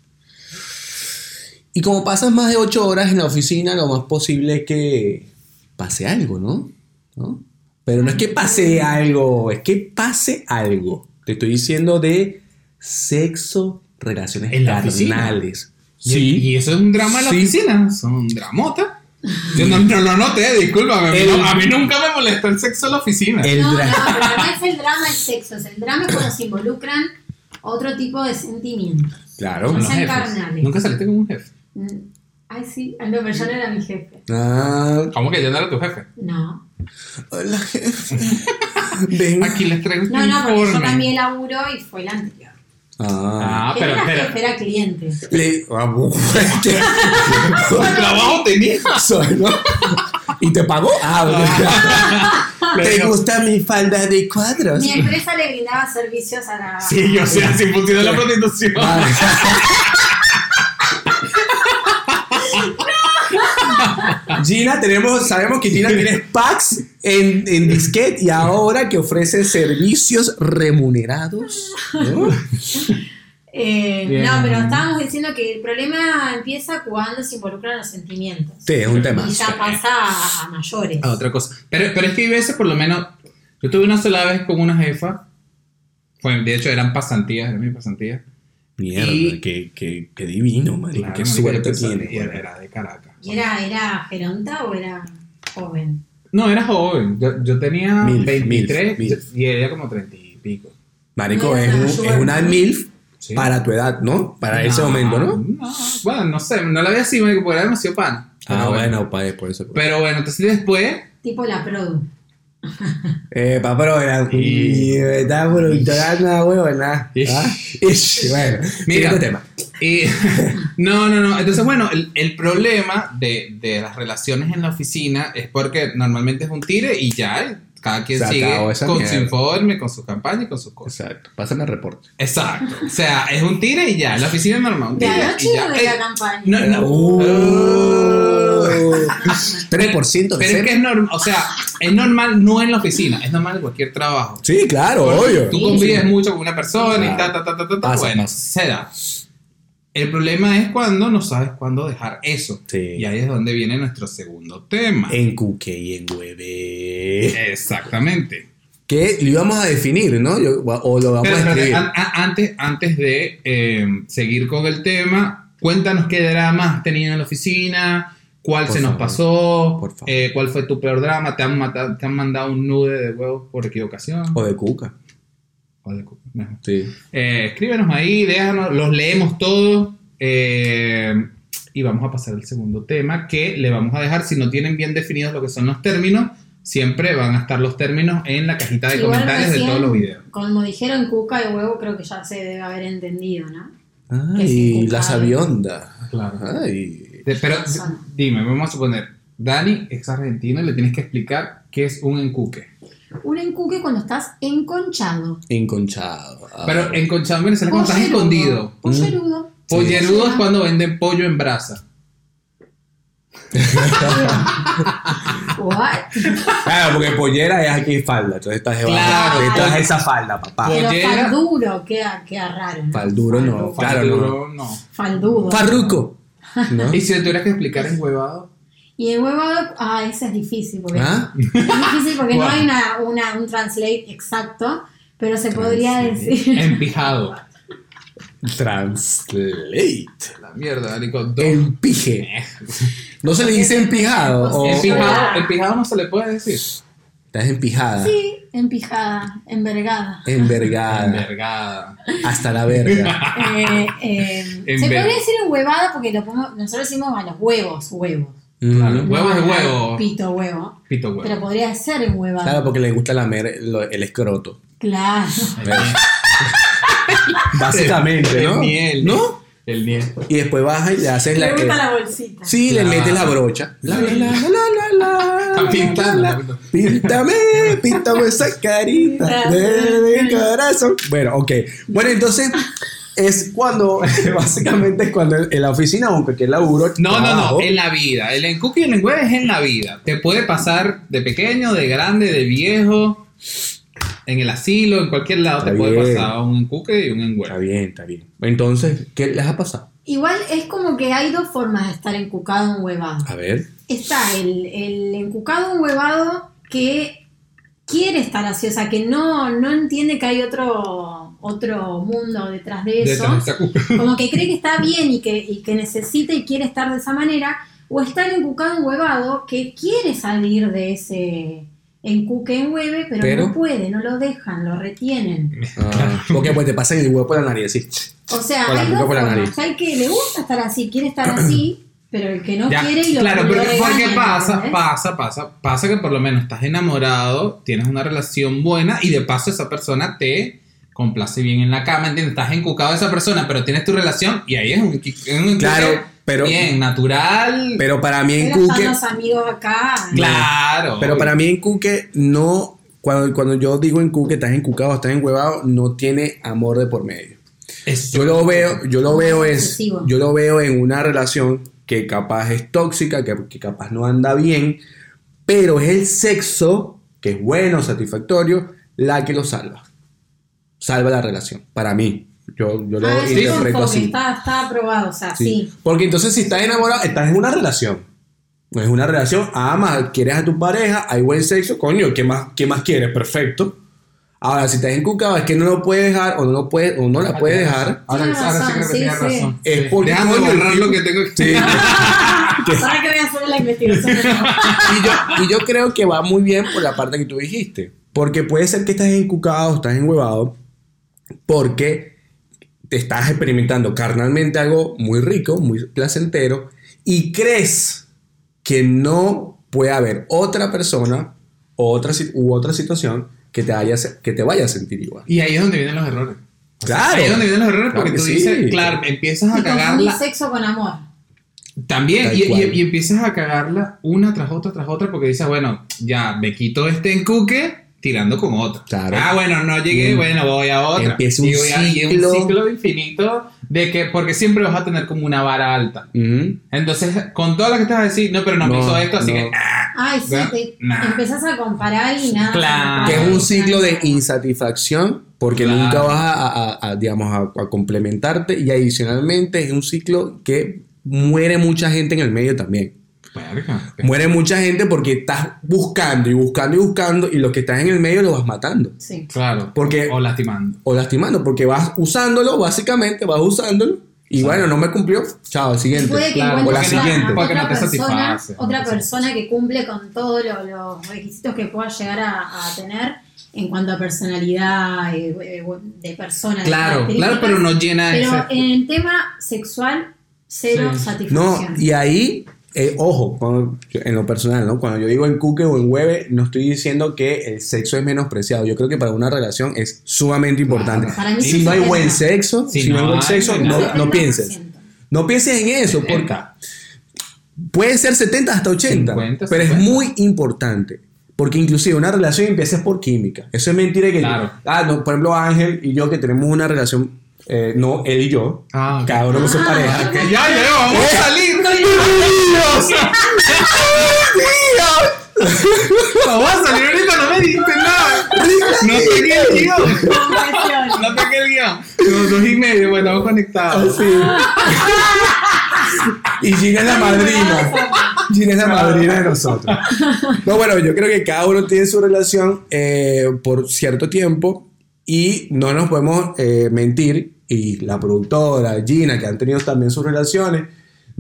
S2: Y como pasas más de ocho horas en la oficina, lo más posible es que pase algo, ¿no? ¿No? Pero no es que pase algo, es que pase algo. Te estoy diciendo de sexo, relaciones
S1: ¿En la
S2: carnales.
S1: Y- Y, eso es un drama en la
S2: Sí.
S1: oficina. Son dramota. Yo no, no lo noté, discúlpame. a mí
S2: El-
S1: no- a mí nunca me molestó el sexo en la oficina.
S2: El
S3: No, no,
S2: dra-
S3: pero no es el drama el sexo, es el drama es cuando se involucran otro tipo de sentimientos.
S2: Claro.
S1: Los
S3: sean carnales.
S1: Nunca saliste con un jefe.
S3: Mm, Ay, sí. Ah, no, pero yo no era mi jefe.
S2: Ah,
S1: ¿Cómo que yo no era tu jefe?
S3: No.
S2: hola, jefe. <laughs> Ven.
S1: Aquí les traigo este
S3: No, no, porque yo cambié el laburo y fue el anterior.
S2: Ah,
S1: Ah, pero,
S3: Era
S1: pero,
S3: era cliente.
S2: Le, ah, bu-
S1: ¿Qué <laughs> trabajo tenía?
S2: ¿no? ¿Y te pagó? Ah,
S1: Le
S2: ¿Te gusta mi falda de cuadros?
S3: Mi empresa le brindaba servicios a la.
S1: Sí, yo sé, así funciona la prostitución. <laughs>
S2: Ah. Gina, tenemos, sabemos que Gina tiene <laughs> packs en, en disquete y ahora que ofrece servicios remunerados. ¿no? <laughs>
S3: Eh, no, pero estábamos diciendo que el problema empieza cuando se involucran los sentimientos.
S2: Sí, es un tema.
S3: Y ya pasa a, a mayores.
S1: Ah, otra cosa. Pero, pero es que hay veces, por lo menos, yo tuve una sola vez con una jefa. Fue, de hecho, eran pasantías, eran mis pasantías.
S2: Mierda,
S1: Y-
S2: qué, qué, qué divino, marico.
S1: Claro,
S2: qué suerte tiene.
S1: y Era, de Caracas.
S3: ¿Y era, era geronta o era joven?
S1: No, era joven. Yo, yo tenía
S2: Milf,
S1: 23
S2: milf, milf.
S1: y ella como 30 y pico.
S2: Marico, es, un- es una. MILF
S1: Sí.
S2: para tu edad, ¿no? Para ese momento, ¿no?
S1: no, Bueno, no sé, no la veía así, marico, porque era demasiado pana.
S2: Ah, bueno, pues por eso.
S1: Pero bueno, entonces después.
S3: Tipo la Produ.
S2: Eh, pa, pero era.
S1: Y-
S2: Está productora, huevona.
S1: Ish.
S2: ¿Ah? Ish. Bueno,
S1: Mira.
S2: tema.
S1: Y, <laughs> no, no, no. Entonces, bueno, el, el problema de, de las relaciones en la oficina es porque normalmente es un tire y ya cada quien sigue con
S2: mierda.
S1: su informe, con su campaña y con sus cosas.
S2: Exacto. Pásame el reporte.
S1: Exacto. O sea, es un tire y ya. La oficina es normal. Un
S3: ¿De
S1: tire
S3: anoche
S1: y ya.
S3: de
S1: Eh,
S3: la campaña?
S1: no, no.
S2: Uh. 3% de
S1: Pero es que es normal, o sea, es normal no en la oficina, es normal en cualquier trabajo.
S2: Sí, claro, obvio.
S1: Tú convives mucho con una persona y ta, ta, ta, ta, ta, ta,
S2: Pasa,
S1: bueno,
S2: pasa.
S1: se da. El problema es cuando no sabes cuándo dejar eso.
S2: Sí.
S1: Y ahí es donde viene nuestro segundo tema.
S2: En cuque y en hueve.
S1: Exactamente.
S2: Que lo íbamos a definir, ¿no? Yo- o lo vamos
S1: Pero,
S2: a escribir.
S1: a- antes, antes de eh, seguir con el tema, cuéntanos qué drama has tenido en la oficina, cuál
S2: Por
S1: se nos pasó,
S2: Por favor.
S1: eh, cuál fue tu peor drama, te han, matado, te han mandado un nude de huevos por equivocación.
S2: O de cuca.
S1: O de cu- mejor.
S2: Sí.
S1: Eh, escríbenos ahí, déjanos, los leemos todos. eh, y vamos a pasar al segundo tema que le vamos a dejar, si no tienen bien definidos lo que son los términos, siempre van a estar los términos en la cajita de
S3: Igual
S1: comentarios de todos los videos.
S3: Como dijeron cuca y huevo, creo que ya se debe haber entendido, ¿no?
S2: Ay,
S3: sí,
S2: la
S3: cuca.
S2: sabionda.
S1: Claro.
S2: Ay.
S1: De- pero
S3: Son.
S1: dime, vamos a suponer, Dani es argentino y le tienes que explicar qué es un encuque.
S3: Un encuque cuando estás enconchado.
S2: Enconchado. Ah.
S1: Pero enconchado en Venezuela cuando estás
S3: Pollerudo.
S1: escondido.
S3: Pollerudo.
S1: Pollerudo es cuando venden pollo en brasa. <laughs>
S3: What?
S2: Claro, porque pollera es aquí falda. Entonces estás debajo.
S1: Claro,
S2: Detrás de esa falda, papá.
S3: Pero
S1: Pollera.
S3: falduro queda, queda raro. ¿no?
S2: Falduro no,
S3: Faldu-
S2: Claro,
S1: Falduro, no.
S3: Faldudo.
S2: Farruco. ¿No?
S1: Y si le tuvieras que explicar en huevado,
S3: Y el huevado, ah, ese es difícil porque,
S2: ¿Ah? <laughs>
S3: es difícil porque no
S1: Guau.
S3: hay una, una- un translate exacto, pero se podría
S2: Translate.
S3: decir.
S1: empijado.
S2: Translate.
S1: La mierda, dos.
S2: Empije. ¿No se le dice empijado? O
S1: Empijado, empijado no se le puede decir.
S2: Estás empijada.
S3: Sí, empijada, envergada.
S2: Envergada.
S1: Envergada.
S2: Hasta la verga. <laughs>
S3: Eh, eh, se podría decir huevada porque lo pongo- nosotros decimos a los huevos, huevos.
S1: Claro,
S2: Mm.
S1: huevos de
S3: No,
S1: huevo.
S3: Pito huevo.
S1: Pito huevo.
S3: Pero podría ser en huevada.
S2: Claro, porque le gusta lamer lo- el escroto.
S3: Claro. <laughs>
S2: Básicamente, ¿no?
S1: El miel.
S2: ¿No?
S1: El miel.
S2: Y después baja y le haces la.
S3: Le
S2: eh,
S3: la bolsita.
S2: Sí,
S1: Claro.
S2: le metes la brocha. La, la, la, la, la, la,
S1: pintando.
S2: Píntame, píntame esa carita de mi corazón. Bueno, ok. Bueno, entonces es cuando, <laughs> básicamente es cuando en la oficina, aunque que laburo.
S1: No, no,
S2: trabajo,
S1: no, en la vida. El encuque y el engüeve es en la vida. Te puede pasar de pequeño, de grande, de viejo, en el asilo, en cualquier lado
S2: Está
S1: te puede pasar un encuque y un
S2: Está
S1: engüeve.
S2: bien, está bien. Entonces, ¿qué les ha pasado?
S3: Igual es como que hay dos formas de estar encucado en huevado.
S2: A ver.
S3: Está el, el encucado en huevado que quiere estar así, o sea, que no, no entiende que hay otro, otro mundo detrás de eso.
S1: Detrás de <laughs>
S3: como que cree que está bien y que, y que necesita y quiere estar de esa manera, o está el encucado en huevado que quiere salir de ese encuque en hueve, pero,
S2: Pero-
S3: no puede, no lo dejan, lo retienen.
S2: Ah, porque pues te pasan el huevo por la nariz, así.
S3: O sea,
S2: Con la
S3: hay dos
S2: por la
S3: formas. el que le gusta estar así, quiere estar <clears throat> así, pero el que no
S1: Ya,
S3: quiere y lo
S1: claro,
S3: lo
S1: porque, pasa, pasa, pasa, pasa que por lo menos estás enamorado, tienes una relación buena y de paso esa persona te complace bien en la cama, ¿entiendes? Estás encucado a esa persona, pero tienes tu relación y ahí es un, es un
S2: Claro, pero,
S1: bien, natural.
S2: pero para mí en Cuque,
S3: están los amigos acá.
S1: claro.
S2: pero para mí en Cuque no, cuando, cuando yo digo en Cuque, estás encucado, estás encuevado, no tiene amor de por medio.
S1: Eso.
S2: Yo lo veo, yo lo veo es, yo lo veo en una relación que capaz es tóxica, que, que capaz no anda bien, pero es el sexo, que es bueno, satisfactorio, la que lo salva. Salva la relación, para mí. Yo, yo lo
S3: Ah, un
S2: interpreto así.
S3: está, está aprobado, o sea,
S2: Sí.
S3: sí.
S2: Porque entonces si estás enamorado, estás en una relación. No es una relación, amas, quieres a tu pareja, hay buen sexo, coño, ¿qué más, qué más quieres? Perfecto. Ahora, si estás encucado, es que no lo puedes dejar o no, lo puedes, o no la puedes dejar.
S1: Ahora,
S3: Tienes
S1: ahora sí creo que
S3: sí,
S1: tienes
S3: sí.
S1: razón.
S2: Es
S1: Sí.
S2: porque,
S1: Déjame
S2: coño,
S1: borrar
S2: el
S1: lo que tengo
S2: Sí.
S3: ¿Sabes <laughs> que voy a hacer la investigación? <laughs>
S2: y, yo, y yo creo que va muy bien por la parte que tú dijiste. Porque puede ser que estás encucado, estás enhuevado, porque te estás experimentando carnalmente algo muy rico, muy placentero, y crees que no puede haber otra persona otra, u otra situación que te, haya, que te vaya a sentir igual.
S1: Y ahí es donde vienen los errores. O sea,
S2: Claro.
S1: Ahí es donde vienen los errores
S2: Claro
S1: porque
S2: que
S1: tú
S2: sí.
S1: dices, claro, empiezas a cagarla.
S3: sexo con amor.
S1: También, y, y empiezas a cagarla una tras otra, tras otra, porque dices, bueno, ya me quito este encuque tirando con otra.
S2: Claro.
S1: Ah, bueno, no llegué,
S2: Mm.
S1: bueno, voy a otra.
S2: Empieza un
S1: y, voy a- y es
S2: ciclo.
S1: un ciclo infinito de que, porque siempre vas a tener como una vara alta.
S2: Ujú.
S1: Entonces, con todo lo que te vas a decir, no, pero no, me
S2: No,
S1: hizo esto, así
S2: no.
S1: que. ah,
S3: Ay, sí,
S1: ¿Verdad?
S3: te
S1: Nah.
S3: empezás a comparar y nada.
S1: Claro.
S2: Que es un ciclo de insatisfacción porque
S1: Claro.
S2: nunca vas a, a- a, digamos, a, a complementarte y adicionalmente es un ciclo que muere mucha gente en el medio también.
S1: Verga.
S2: Muere mucha gente porque estás buscando y buscando y buscando y lo que estás en el medio lo vas matando
S3: Sí.
S1: Claro.
S2: Porque-
S1: O lastimando.
S2: o lastimando porque vas usándolo, básicamente vas usándolo y bueno, no me cumplió, chao, siguiente.
S3: Puede que
S1: Claro,
S2: o la siguiente.
S3: otra,
S1: no te
S3: persona,
S1: satisface.
S3: otra persona que cumple con todos lo- los requisitos que pueda llegar a, a tener en cuanto a personalidad eh, eh, de persona. de
S1: Claro, claro, pero no llena
S3: Pero
S1: ese.
S3: en el tema sexual, cero
S1: Sí.
S2: No,
S3: satisfacción.
S2: y ahí, eh, ojo, cuando- en lo personal, ¿no? Cuando yo digo en cuque o en hueve, no estoy diciendo que el sexo es menospreciado. Yo creo que para una relación es sumamente importante.
S1: Claro.
S3: Para mí
S2: Si
S3: sí
S2: no hay
S3: es
S2: buen sexo,
S1: Si
S2: si no hay
S1: no
S2: buen sexo,
S1: no hay
S2: no, no pienses.
S3: 70%.
S2: No pienses en eso, porque
S1: 70.
S2: puede ser 70 hasta 80,
S1: 50,
S2: pero es
S1: 50.
S2: muy importante. Porque inclusive una relación empieza por química. Eso es mentira que...
S1: Claro.
S2: Ah, no, por ejemplo, Ángel y yo que tenemos una relación, eh, no él y yo,
S1: Ah, ok.
S2: cada uno con su
S3: Ah,
S2: pareja.
S3: ok.
S1: Ya, ya, vamos a salir. Vamos a salir ahorita, no me dijiste nada. No pegué el
S3: guion.
S1: No pegué el guion. Los dos y medio, bueno, estamos conectados.
S2: Y Gina es la madrina. Gina es la madrina de nosotros. No, bueno, yo creo que cada uno tiene su relación eh, por cierto tiempo y no nos podemos eh, mentir. Y la productora, Gina, que han tenido también sus relaciones,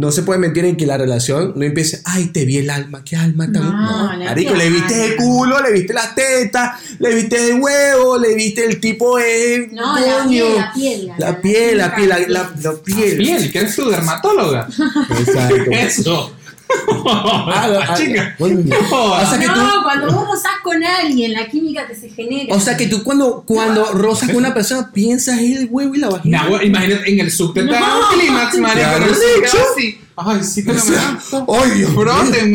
S2: no se puede mentir en que la relación no empiece, ay, te vi el alma, qué alma tan.
S3: No,
S2: No, marico, le viste el culo, le viste las tetas, le viste el huevo, le viste el tipo de.
S3: No, la
S2: coño.
S3: piel, la piel.
S2: La piel, la piel, la, la- la piel.
S1: Piel, que eres tu dermatóloga.
S2: Exacto. <laughs>
S1: Eso.
S2: Ah, ah,
S1: Chica.
S2: bueno,
S1: jodas.
S2: o sea que
S3: no,
S2: tú-
S3: cuando vos rozás con alguien, la química que se genera.
S2: O sea que tú cuando, cuando rozas con una persona piensas en el huevo y la vagina.
S1: Nah, imagínate, en el subte te da un clímax.
S2: ¿Te
S1: pero sí, así. Ay, sí que no me da.
S2: ¡Ay, Dios.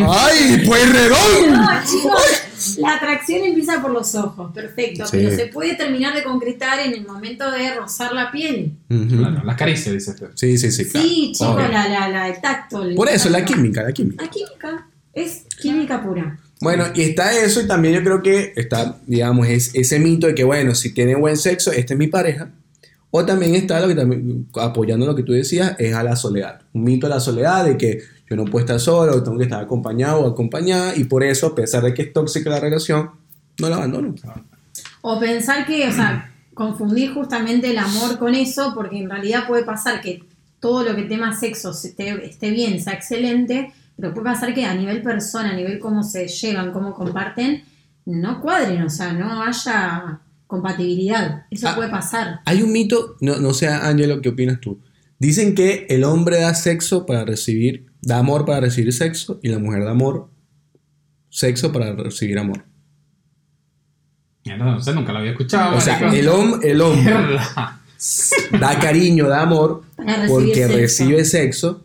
S2: ¡Ay, pues redón!
S3: No, chicos, la atracción empieza por los ojos, perfecto,
S2: Sí.
S3: pero se puede terminar de concretar en el momento de rozar la piel.
S2: Ujú.
S1: Claro, la caricia, dices tú.
S2: Sí, sí, sí, claro.
S3: Sí, chicos,
S2: Obvio.
S3: la, la, la, el tacto. el
S2: Por eso, la química, la química.
S3: La química, es química pura.
S2: Bueno, y está eso, y también yo creo que está, digamos, es ese mito de que, bueno, si tiene buen sexo, esta es mi pareja. O también está lo que también, apoyando lo que tú decías, es a la soledad. Un mito a la soledad de que yo no puedo estar solo, tengo que estar acompañado o acompañada, y por eso, a pesar de que es tóxica la relación, no la abandono.
S3: O pensar que, o sea, confundir justamente el amor con eso, porque en realidad puede pasar que todo lo que tema sexo se esté, esté bien, sea excelente, pero puede pasar que a nivel persona, a nivel cómo se llevan, cómo comparten, no cuadren, o sea, no haya compatibilidad. Eso
S2: Ah.
S3: puede pasar.
S2: Hay un mito, no, no sé, Ángelo, ¿qué opinas tú? Dicen que el hombre da sexo para recibir, da amor para recibir sexo, y la mujer da amor, sexo para recibir amor.
S1: Mierda, no sé, nunca lo había escuchado.
S2: O sea, el, hom- el hombre
S1: Mierda.
S2: da cariño, da amor porque
S3: sexo.
S2: recibe sexo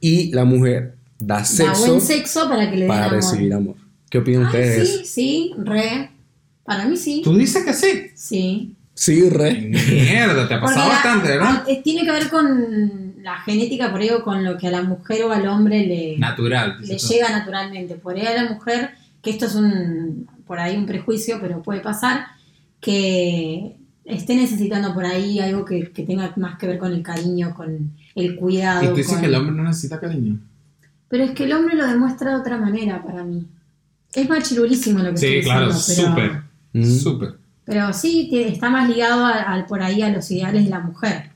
S2: y la mujer da
S3: Da
S2: sexo
S3: buen sexo para que le
S2: para
S3: amor.
S2: recibir amor. ¿Qué opinan
S3: Ay,
S2: ustedes? de
S3: sí,
S2: eso?
S3: sí, re. Para mí sí.
S1: Tú dices que sí.
S3: Sí.
S2: Sí, re.
S1: Mierda, te ha pasado
S3: la-
S1: bastante, ¿verdad?
S3: a- eh, tiene que ver con la genética, por ahí, o con lo que a la mujer o al hombre le,
S1: Natural.
S3: le llega naturalmente. Por ahí a la mujer, que esto es un, por ahí un prejuicio, pero puede pasar, que esté necesitando por ahí algo que, que tenga más que ver con el cariño, con el cuidado.
S1: Y tú dices
S3: con-
S1: que el hombre no necesita cariño.
S3: Pero es que el hombre lo demuestra de otra manera para mí. Es machirulísimo lo que
S1: Sí,
S3: estoy
S1: claro,
S3: diciendo, pero,
S1: súper.
S2: Mm.
S1: Súper.
S3: pero sí está más ligado a- al por ahí a los ideales de la mujer.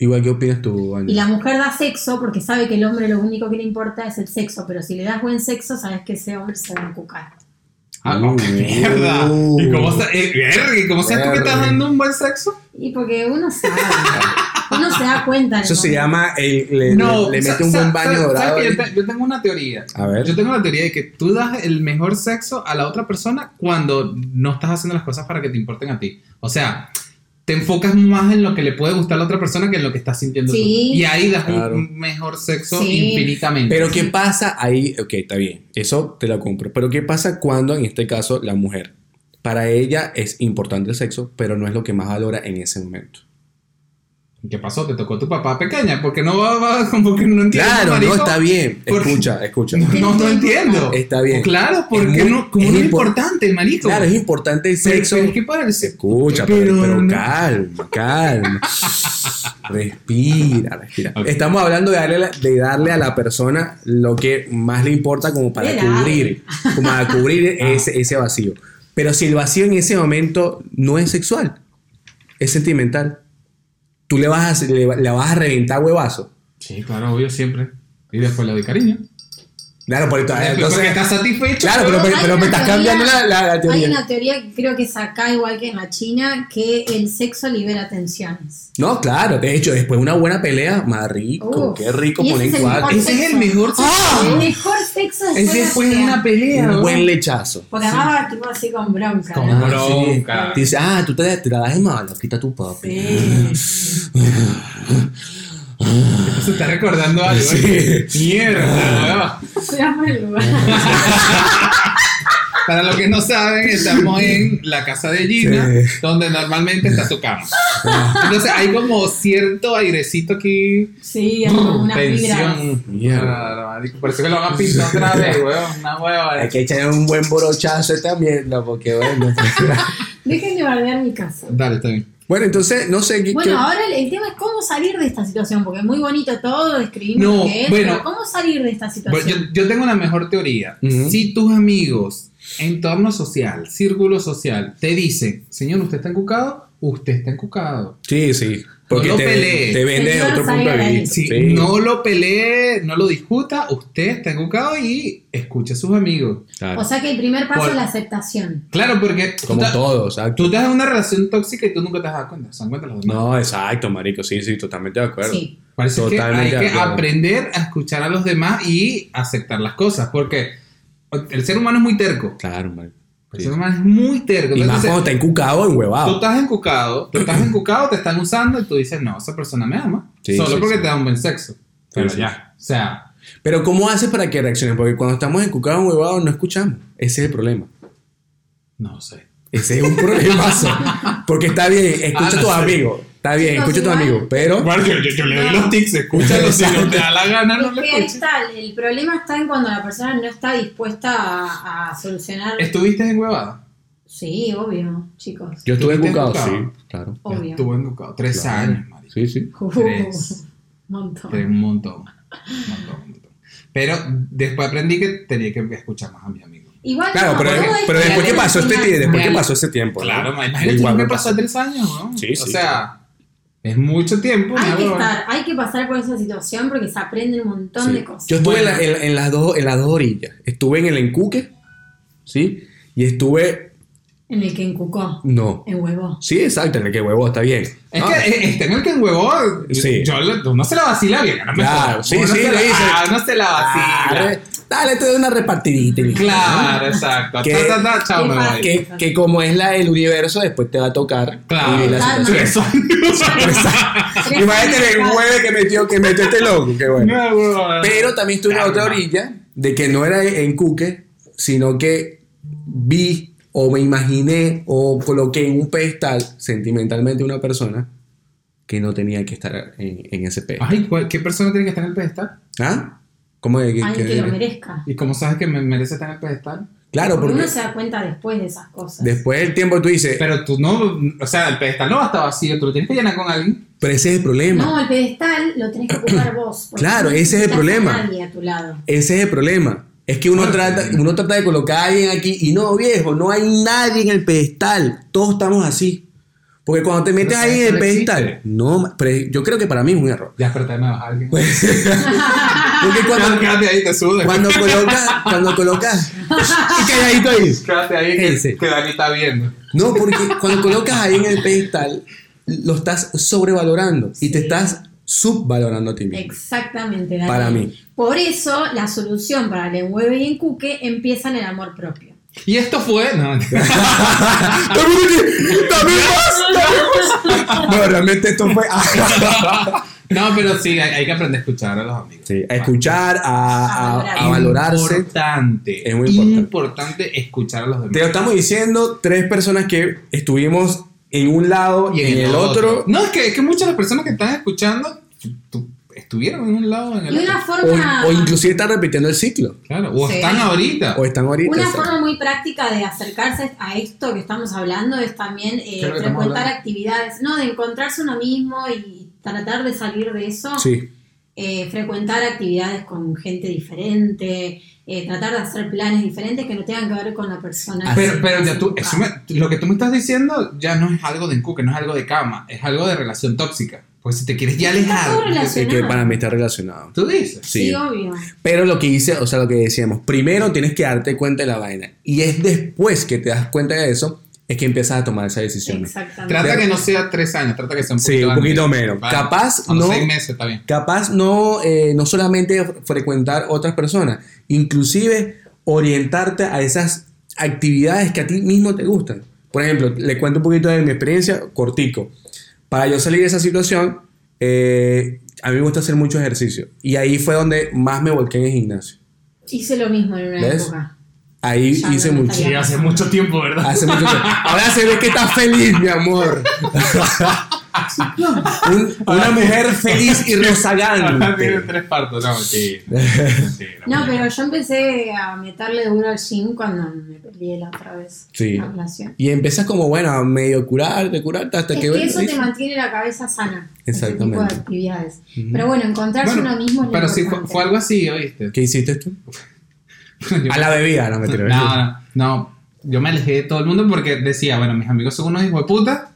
S2: Igual, ¿qué opinas tú, Ana?
S3: Y la mujer da sexo porque sabe que el hombre lo único que le importa es el sexo, pero si le das buen sexo, sabes que ese hombre se va a encucar.
S1: Ah, qué mierda. ¿Y cómo, eh, verga, ¿y cómo sabes tú que estás dando un buen sexo?
S3: Y porque uno sabe, uno se da cuenta.
S2: Eso se llama, el- le, le- le
S1: sa-
S2: mete un buen baño dorado.
S1: ¿sabes que
S2: ahí.
S1: yo, te- yo tengo una teoría.
S2: A ver.
S1: Yo tengo la teoría de que tú das el mejor sexo a la otra persona cuando no estás haciendo las cosas para que te importen a ti. O sea, te enfocas más en lo que le puede gustar a la otra persona que en lo que estás sintiendo
S3: Sí.
S1: tú. Y ahí das un-
S2: Claro.
S1: un mejor sexo
S3: Sí.
S1: infinitamente.
S2: Pero ¿qué pasa ahí? Ok, está bien, eso te lo compro. Pero ¿qué pasa cuando, en este caso, la mujer, para ella es importante el sexo, pero no es lo que más valora en ese momento?
S1: ¿Qué pasó? ¿Te tocó tu papá pequeña? Porque no va, va- como que no entiendo.
S2: Claro, no, está bien. Escucha, escucha.
S1: No, no entiendo.
S2: Está bien.
S1: Claro, porque
S2: Es muy-
S1: no, como
S2: es
S1: no es
S2: impor-
S1: importante, marico.
S2: Claro, es importante el
S1: Pero-
S2: sexo.
S1: pero el sexo-
S2: Escucha, pero, pero
S1: no-
S2: calma, calma. <laughs> respira, respira. Estamos hablando de darle, a la- de darle a la persona lo que más le importa como para
S3: Era.
S2: cubrir, como para cubrir <laughs>
S1: Ah.
S2: ese, ese vacío. Pero si el vacío en ese momento no es sexual, es sentimental, tú le vas a, le, le vas a reventar huevazo.
S1: Sí, claro, obvio, siempre. Y después le doy cariño.
S2: Claro, por
S1: Entonces,
S2: entonces,
S1: estás satisfecho.
S2: claro, pero, pero, me
S3: una
S2: estás cambiando la, la- la
S3: Hay
S2: teoría.
S3: una teoría que creo que es acá, igual que en la China, que el sexo libera tensiones.
S2: No, claro, de hecho, después de una buena pelea, más rico,
S3: Uf.
S2: qué rico
S3: ese
S2: poner
S3: es el
S2: cuatro.
S3: mejor
S1: Ese es el mejor sexo.
S3: El mejor sexo después,
S1: Es después de una pelea.
S2: Un buen lechazo.
S3: Porque además va tipo así con bronca.
S1: Con
S3: ¿no?
S1: bronca.
S2: Te dice, ah, tú te, te la das de malo, quita tu papi.
S3: Sí. <laughs> <laughs>
S1: Se está recordando algo.
S2: Sí.
S1: ¿eh? Mierda. <laughs> Para los que no saben, estamos en la casa de Gina,
S2: Sí.
S1: donde normalmente está su cama. Entonces hay como cierto airecito aquí.
S3: Sí, es como vibras.
S1: Tensión.
S2: Mierda.
S1: Parece que lo van a pintar otra vez, weón. Una hueva.
S2: Hay que echar un buen borochazo a esta mierda, porque bueno.
S3: Dejen de bardear mi casa.
S1: Dale, está bien.
S2: Bueno, entonces, no sé qué. qué-
S3: Bueno, ahora el, el tema es cómo salir de esta situación, porque es muy bonito todo, describimos
S1: No,
S3: lo que es,
S1: bueno.
S3: pero cómo salir de esta
S1: Bueno,
S3: situación.
S1: yo, yo tengo una mejor teoría. Si tus amigos, entorno social, círculo social, te dicen, señor, ¿usted está encucado? Usted está encucado.
S2: Sí, sí. Porque
S1: No lo
S2: te,
S1: pelees.
S2: te vende otro punto de vista. Sí.
S1: no lo pelee, no lo discuta, usted está encucado y escuche a sus amigos.
S2: Claro.
S3: O sea que el primer paso
S1: Por-
S3: es la aceptación.
S1: Claro, porque tú,
S2: Como todo, exacto.
S1: tú estás en una relación tóxica y tú nunca te has dado cuenta. ¿Se dan cuenta los demás?
S2: No, exacto, marico. Sí, sí, totalmente de acuerdo.
S3: Sí.
S1: Parece que
S2: Totalmente
S1: hay que
S2: acuerdo.
S1: aprender a escuchar a los demás y aceptar las cosas, porque el ser humano es muy terco.
S2: Claro, marico.
S1: El
S2: Sí.
S1: humano es muy terco.
S2: Y más
S1: Entonces,
S2: cuando está encucado,
S1: Tú
S2: enhuevado.
S1: estás encucado, tú estás <clears throat> encucado, te están usando y tú dices, no, esa persona me ama.
S2: Sí,
S1: solo
S2: sí,
S1: porque te da un buen sexo. Pero ya, o sea,
S2: Pero ¿cómo haces para que reaccionen? Porque cuando estamos encucados, enhuevados, no escuchamos. Ese es el problema.
S1: no sé.
S2: Ese es un problemazo. Porque está bien, escucha
S1: Ah,
S2: a tus
S1: sé.
S2: amigos. Está bien,
S3: Chicos,
S2: escucha a tus
S3: igual-
S2: amigos. Pero.
S1: Bueno, yo, yo- yo le doy los tics, escúchalo, si no te da la gana, no escuches.
S3: está, el problema está en cuando la persona no está dispuesta a, a solucionar.
S1: ¿Estuviste en huevada?
S3: Sí, obvio, chicos.
S2: Yo estuve
S1: ¿Estuviste
S2: encucado, sí, claro.
S3: Obvio.
S1: Estuve encucado. Tres
S2: Claro.
S1: años, marico.
S2: Sí, sí.
S3: Uh,
S1: Tres.
S3: montón.
S1: Tres, un montón. Un montón, un montón. Pero después aprendí que tenía que escuchar más a mis amigos.
S3: Igual
S2: Claro,
S3: no,
S2: pero, pero
S3: es
S2: después que
S3: una
S2: pasó este
S3: enseñanza.
S2: después que
S1: Real.
S2: pasó ese tiempo. ¿no?
S1: Claro, imagínate, me pasó tres años, ¿no?
S2: Sí,
S1: O
S2: sí,
S1: sea, es mucho tiempo.
S3: Hay que, estar, hay que pasar por esa situación porque se aprende un montón
S2: Sí.
S3: de cosas.
S2: Yo estuve
S1: Bueno.
S2: en, la- en- en las dos, en las dos orillas. Estuve en el encuque, ¿sí? Y estuve.
S3: En el que encucó,
S2: No.
S3: en huevo.
S2: Sí, exacto, en el que huevo está bien.
S1: Es
S2: No,
S1: que eh, este en el que en huevo,
S2: Sí.
S1: yo, uno se la vacila bien, no me
S2: Claro,
S1: jodas.
S2: sí, sí,
S1: se
S2: le
S1: la-
S2: dice.
S1: Ah, uno se la
S2: Ah,
S1: vacila.
S2: Dale, te doy una repartidita. y
S1: Claro, exacto.
S2: Que-
S1: Ta, ta, ta, chao, me voy.
S2: Que, que como es la del universo, después te va a tocar
S1: Claro.
S2: la situación. <laughs> Imagínate el hueve que metió, que metió este loco, qué bueno.
S1: No.
S2: Pero también estuve en la otra orilla de que no era en Cuque, sino que vi o me imaginé o coloqué en un pedestal sentimentalmente una persona que no tenía que estar en, en ese pedestal.
S1: Ay, ¿cuál- ¿qué persona tiene que estar en el pedestal?
S2: ¿Ah? ¿Cómo que,
S3: Alguien
S2: que-
S3: que lo merezca.
S1: ¿Y cómo sabes que me merece estar en el pedestal?
S2: Claro,
S3: Porque
S2: porque
S3: uno se da cuenta después de esas cosas.
S2: después del tiempo tú dices,
S1: Pero tú no, o sea, el pedestal no va a estar vacío, tú lo tienes que llenar con alguien.
S2: pero ese es el problema.
S3: No, el pedestal lo tenés que ocupar vos.
S2: Claro,
S3: no
S2: ese es el
S3: necesitas a
S2: problema.
S3: Nadie a tu lado.
S2: Ese es el problema. Es que uno trata, uno trata de colocar a alguien aquí y no, viejo, no hay nadie en el pedestal. Todos estamos así. Porque cuando te metes ahí en el pedestal,
S1: existe.
S2: no, pero yo creo que para mí es un error.
S1: Ya, pero también me vas a alguien. <laughs>
S2: Porque <laughs> cuando,
S1: Quédate ahí, te sudes.
S2: cuando colocas, cuando colocas, y calladito ahí.
S1: Quédate ahí que, que Dani está viendo.
S2: No, porque cuando colocas ahí en el pedestal, lo estás sobrevalorando y te estás subvalorando a ti mismo.
S3: Exactamente.
S2: Para mí.
S3: Por eso, la solución para el enhueve y encuque empieza en el amor propio.
S1: Y esto fue. No,
S2: Todo el mundo que, ¡Dame <laughs> más! ¡Dame más! No, realmente esto fue. <laughs>
S1: no pero sí, hay, hay que aprender a escuchar a los amigos.
S2: Sí, a escuchar, a, a- a valorarse.
S1: Importante.
S2: Es muy importante.
S1: importante escuchar a los demás.
S2: Te lo estamos diciendo, tres personas que estuvimos en un lado y en, el otro.
S1: No, es que, es que muchas de las personas que están escuchando estuvieron en un lado o en el
S3: Y
S1: otro.
S3: una forma,
S2: O, o inclusive están repitiendo el ciclo.
S1: Claro, o
S3: Sí.
S1: están ahorita.
S2: O están ahorita.
S3: una forma muy práctica de acercarse a esto que estamos hablando es también eh,
S1: ¿Qué es lo que estamos
S3: frecuentar actividades, no, de encontrarse uno mismo y tratar de salir de eso.
S2: Sí,
S3: eh, frecuentar actividades con gente diferente, eh, tratar de hacer planes diferentes que no tengan que ver con la persona.
S1: Pero,
S3: que-
S1: pero ya tú, eso me- lo que tú me estás diciendo ya no es algo de encuque, no es algo de cama, es algo de relación tóxica. Pues si te quieres ya alejar,
S2: es que para mí está relacionado.
S1: tú dices.
S3: Sí,
S2: Sí.
S3: obvio.
S2: Pero lo que hice, o sea, lo que decíamos, primero tienes que darte cuenta de la vaina. Y es después que te das cuenta de eso, es que empiezas a tomar esa decisión.
S3: Exactamente.
S1: Trata que no sea tres años, trata que sea un
S2: Sí,
S1: poquito
S2: un poquito
S1: antes.
S2: menos.
S1: Vale.
S2: Capaz no-
S1: seis meses está bien.
S2: Capaz no, eh, no solamente frecuentar otras personas, inclusive orientarte a esas actividades que a ti mismo te gustan. Por ejemplo, le cuento un poquito de mi experiencia, cortico. Para yo salir de esa situación, eh, a mí me gusta hacer mucho ejercicio. Y ahí fue donde más me volqué en el gimnasio.
S3: Hice lo mismo en una
S2: ¿Ves?
S3: época.
S2: Ahí
S3: Ya
S2: hice
S3: no
S2: mucho.
S1: Sí, hace mucho tiempo, ¿verdad?
S2: Hace mucho tiempo. Ahora se ve que estás feliz, mi amor. <laughs> Un- una mujer feliz y
S1: Tiene
S2: rozagante.
S1: tres partos, no, sí. <laughs> Sí,
S3: No,
S1: no,
S3: pero yo empecé a meterle duro al gym cuando me peleé la otra vez.
S2: Sí.
S3: La relación.
S2: Y empiezas como, bueno, a medio curarte, curarte hasta
S3: Es
S2: que...
S3: que eso te mantiene la cabeza sana.
S2: Exactamente.
S3: Ese tipo de actividades.
S2: Ujú.
S3: Pero bueno, encontrarse
S1: Bueno,
S3: uno mismo es
S1: pero sí, fue, algo así, ¿oíste?
S2: ¿Qué hiciste tú? <laughs> A la bebida, no me tiré.
S1: No, no, no. Yo me alejé de todo el mundo porque decía, bueno, mis amigos son unos hijos de puta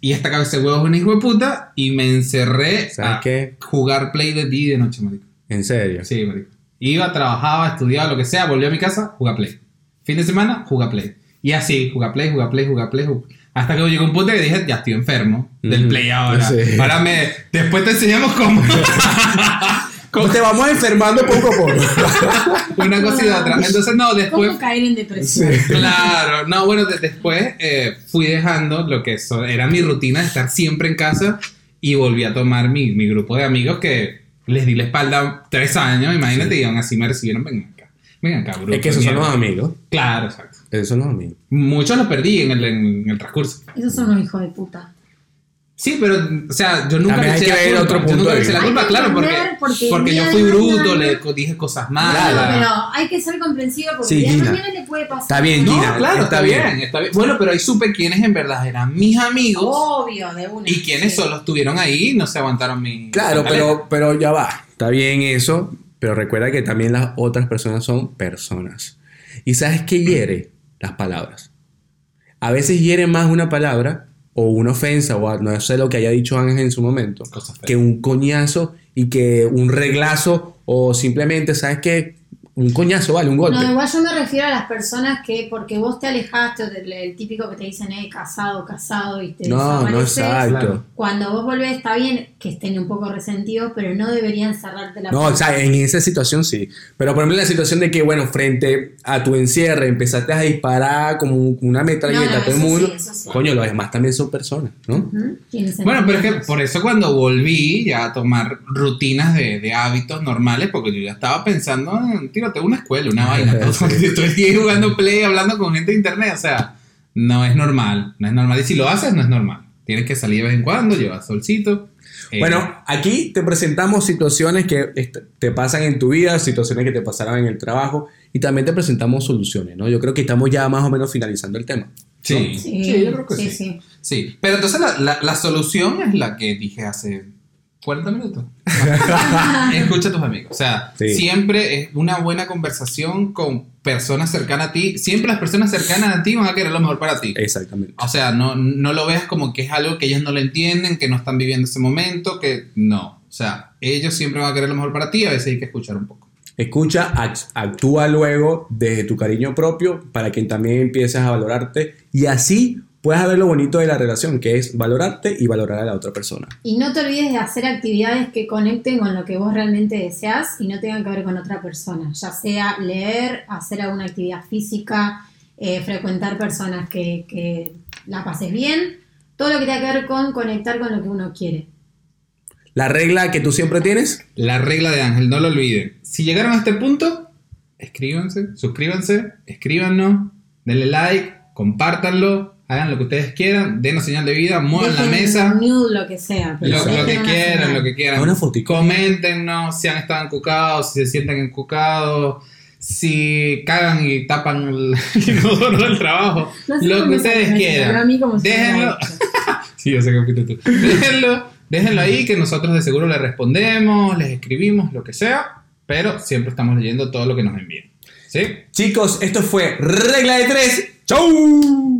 S1: Y esta cabeza de huevo es un hijo de puta y me encerré
S2: ¿Sabes
S1: a
S2: qué?
S1: jugar play de día y de noche, marico.
S2: En serio.
S1: Sí, marico. Iba, trabajaba, estudiaba, lo que sea, volví a mi casa, jugar play. Fin de semana, jugar play. Y así, jugar play, jugar play, jugar play, jug- Hasta que llegó un punto que dije, ya estoy enfermo del play ahora.
S2: Sí.
S1: Ahora me... Después te enseñamos cómo... <laughs>
S2: Pues te vamos enfermando poco a poco. <laughs>
S1: Una cosa y la otra. Entonces, no, después...
S3: ¿Cómo caer en depresión?
S1: Claro, no, bueno, de- después eh, fui dejando lo que era mi rutina de estar siempre en casa y volví a tomar mi, mi grupo de amigos que les di la espalda tres años, imagínate, y aún así me recibieron, vengan acá, vengan acá, grupo
S2: es que esos son
S1: mierda".
S2: los amigos.
S1: Claro, exacto.
S2: Esos son los amigos.
S1: Muchos los perdí en el, en el transcurso.
S3: Esos son los hijos de puta.
S1: Sí, pero, o sea, yo nunca le
S2: hay
S1: eché
S2: que
S1: la
S2: ver
S1: culpa.
S2: otro
S1: yo
S2: punto
S1: nunca
S2: de
S1: le eché la culpa, claro, porque,
S3: porque
S1: yo fui bruto, le dije cosas malas.
S3: Claro, pero hay que ser comprensivo porque
S2: Sí,
S3: el día de
S2: Gina.
S3: mañana le puede pasar.
S2: Está bien,
S1: No,
S2: Gina,
S1: claro,
S2: está
S1: está,
S2: bien.
S1: bien. está bien. Bueno, pero ahí supe quiénes en verdad eran mis amigos.
S3: Obvio, de una.
S1: Y quienes
S3: Sí.
S1: solo estuvieron ahí no se aguantaron mi.
S2: Claro, pero, pero ya va. Está bien eso, pero recuerda que también las otras personas son personas. ¿Y sabes qué hiere? Las palabras. A veces hiere más una palabra o una ofensa o no sé lo que haya dicho Ángel en su momento que un coñazo y que un reglazo o simplemente, ¿sabes qué? Un coñazo, vale, un golpe.
S3: No, igual yo me refiero a las personas que porque vos te alejaste, o del- el típico que te dicen, eh, casado, casado, y te
S2: No, no, exacto.
S3: Cuando vos volvés, está bien, que estén un poco resentidos, pero no deberían cerrarte la
S2: No, o sea, en esa situación sí. Pero por ejemplo, en la situación de que, bueno, frente a tu encierre empezaste a disparar como una metralleta
S3: No, no,
S2: a todo el mundo.
S3: sí, sí.
S2: Coño, los demás también son personas, ¿no?
S3: Ujú, tiene
S1: Bueno, pero es que por eso cuando volví ya a tomar rutinas de, de hábitos normales, porque yo ya estaba pensando en, tírate una escuela, una <laughs> vaina, todo, estoy aquí jugando play, hablando con gente de internet, o sea, no es normal, no es normal. Y si lo haces, no es normal. Tienes que salir de vez en cuando, llevar solcito. Eh,
S2: Bueno, aquí te presentamos situaciones que te pasan en tu vida, situaciones que te pasaron en el trabajo y también te presentamos soluciones, ¿no? Yo creo que estamos ya más o menos finalizando el tema.
S1: sí,
S3: Sí,
S1: sí, yo creo que sí.
S3: sí, sí.
S1: Sí, pero entonces la, la- la solución es la que dije hace 40 minutos. <laughs> Escucha a tus amigos. O sea,
S2: Sí.
S1: siempre es una buena conversación con personas cercanas a ti. Siempre las personas cercanas a ti van a querer lo mejor para ti.
S2: Exactamente.
S1: O sea, no, no lo veas como que es algo que ellos no lo entienden, que no están viviendo ese momento, que no. O sea, ellos siempre van a querer lo mejor para ti, a veces hay que escuchar un poco.
S2: Escucha, act- actúa luego desde tu cariño propio para que también empieces a valorarte y así puedas ver lo bonito de la relación, que es valorarte y valorar a la otra persona.
S3: Y no te olvides de hacer actividades que conecten con lo que vos realmente deseas y no tengan que ver con otra persona, ya sea leer, hacer alguna actividad física, eh, frecuentar personas que, que la pases bien, todo lo que tenga que ver con conectar con lo que uno quiere.
S2: La regla que tú siempre tienes,
S1: La regla de Ángel, no lo olviden. Si llegaron a este punto, escríbanse, suscríbanse, escríbanos, denle like, compártanlo, hagan lo que ustedes quieran, denos señal de vida, muevan la mesa.
S3: nude, lo que sea.
S1: Lo, que
S3: una
S1: quieran,
S3: señal.
S1: lo que quieran.
S2: Una.
S1: Coméntenos si han estado encucados, si se sienten encucados, si cagan y tapan el <laughs> inodoro del trabajo.
S3: No sé
S1: lo que ustedes quieran. Déjenlo. <laughs> Sí, yo sé que fuiste tú. Déjenlo, déjenlo ahí que nosotros de seguro les respondemos, les escribimos, lo que sea, pero siempre estamos leyendo todo lo que nos envíen. ¿Sí?
S2: chicos, esto fue regla de tres. ¡Chau!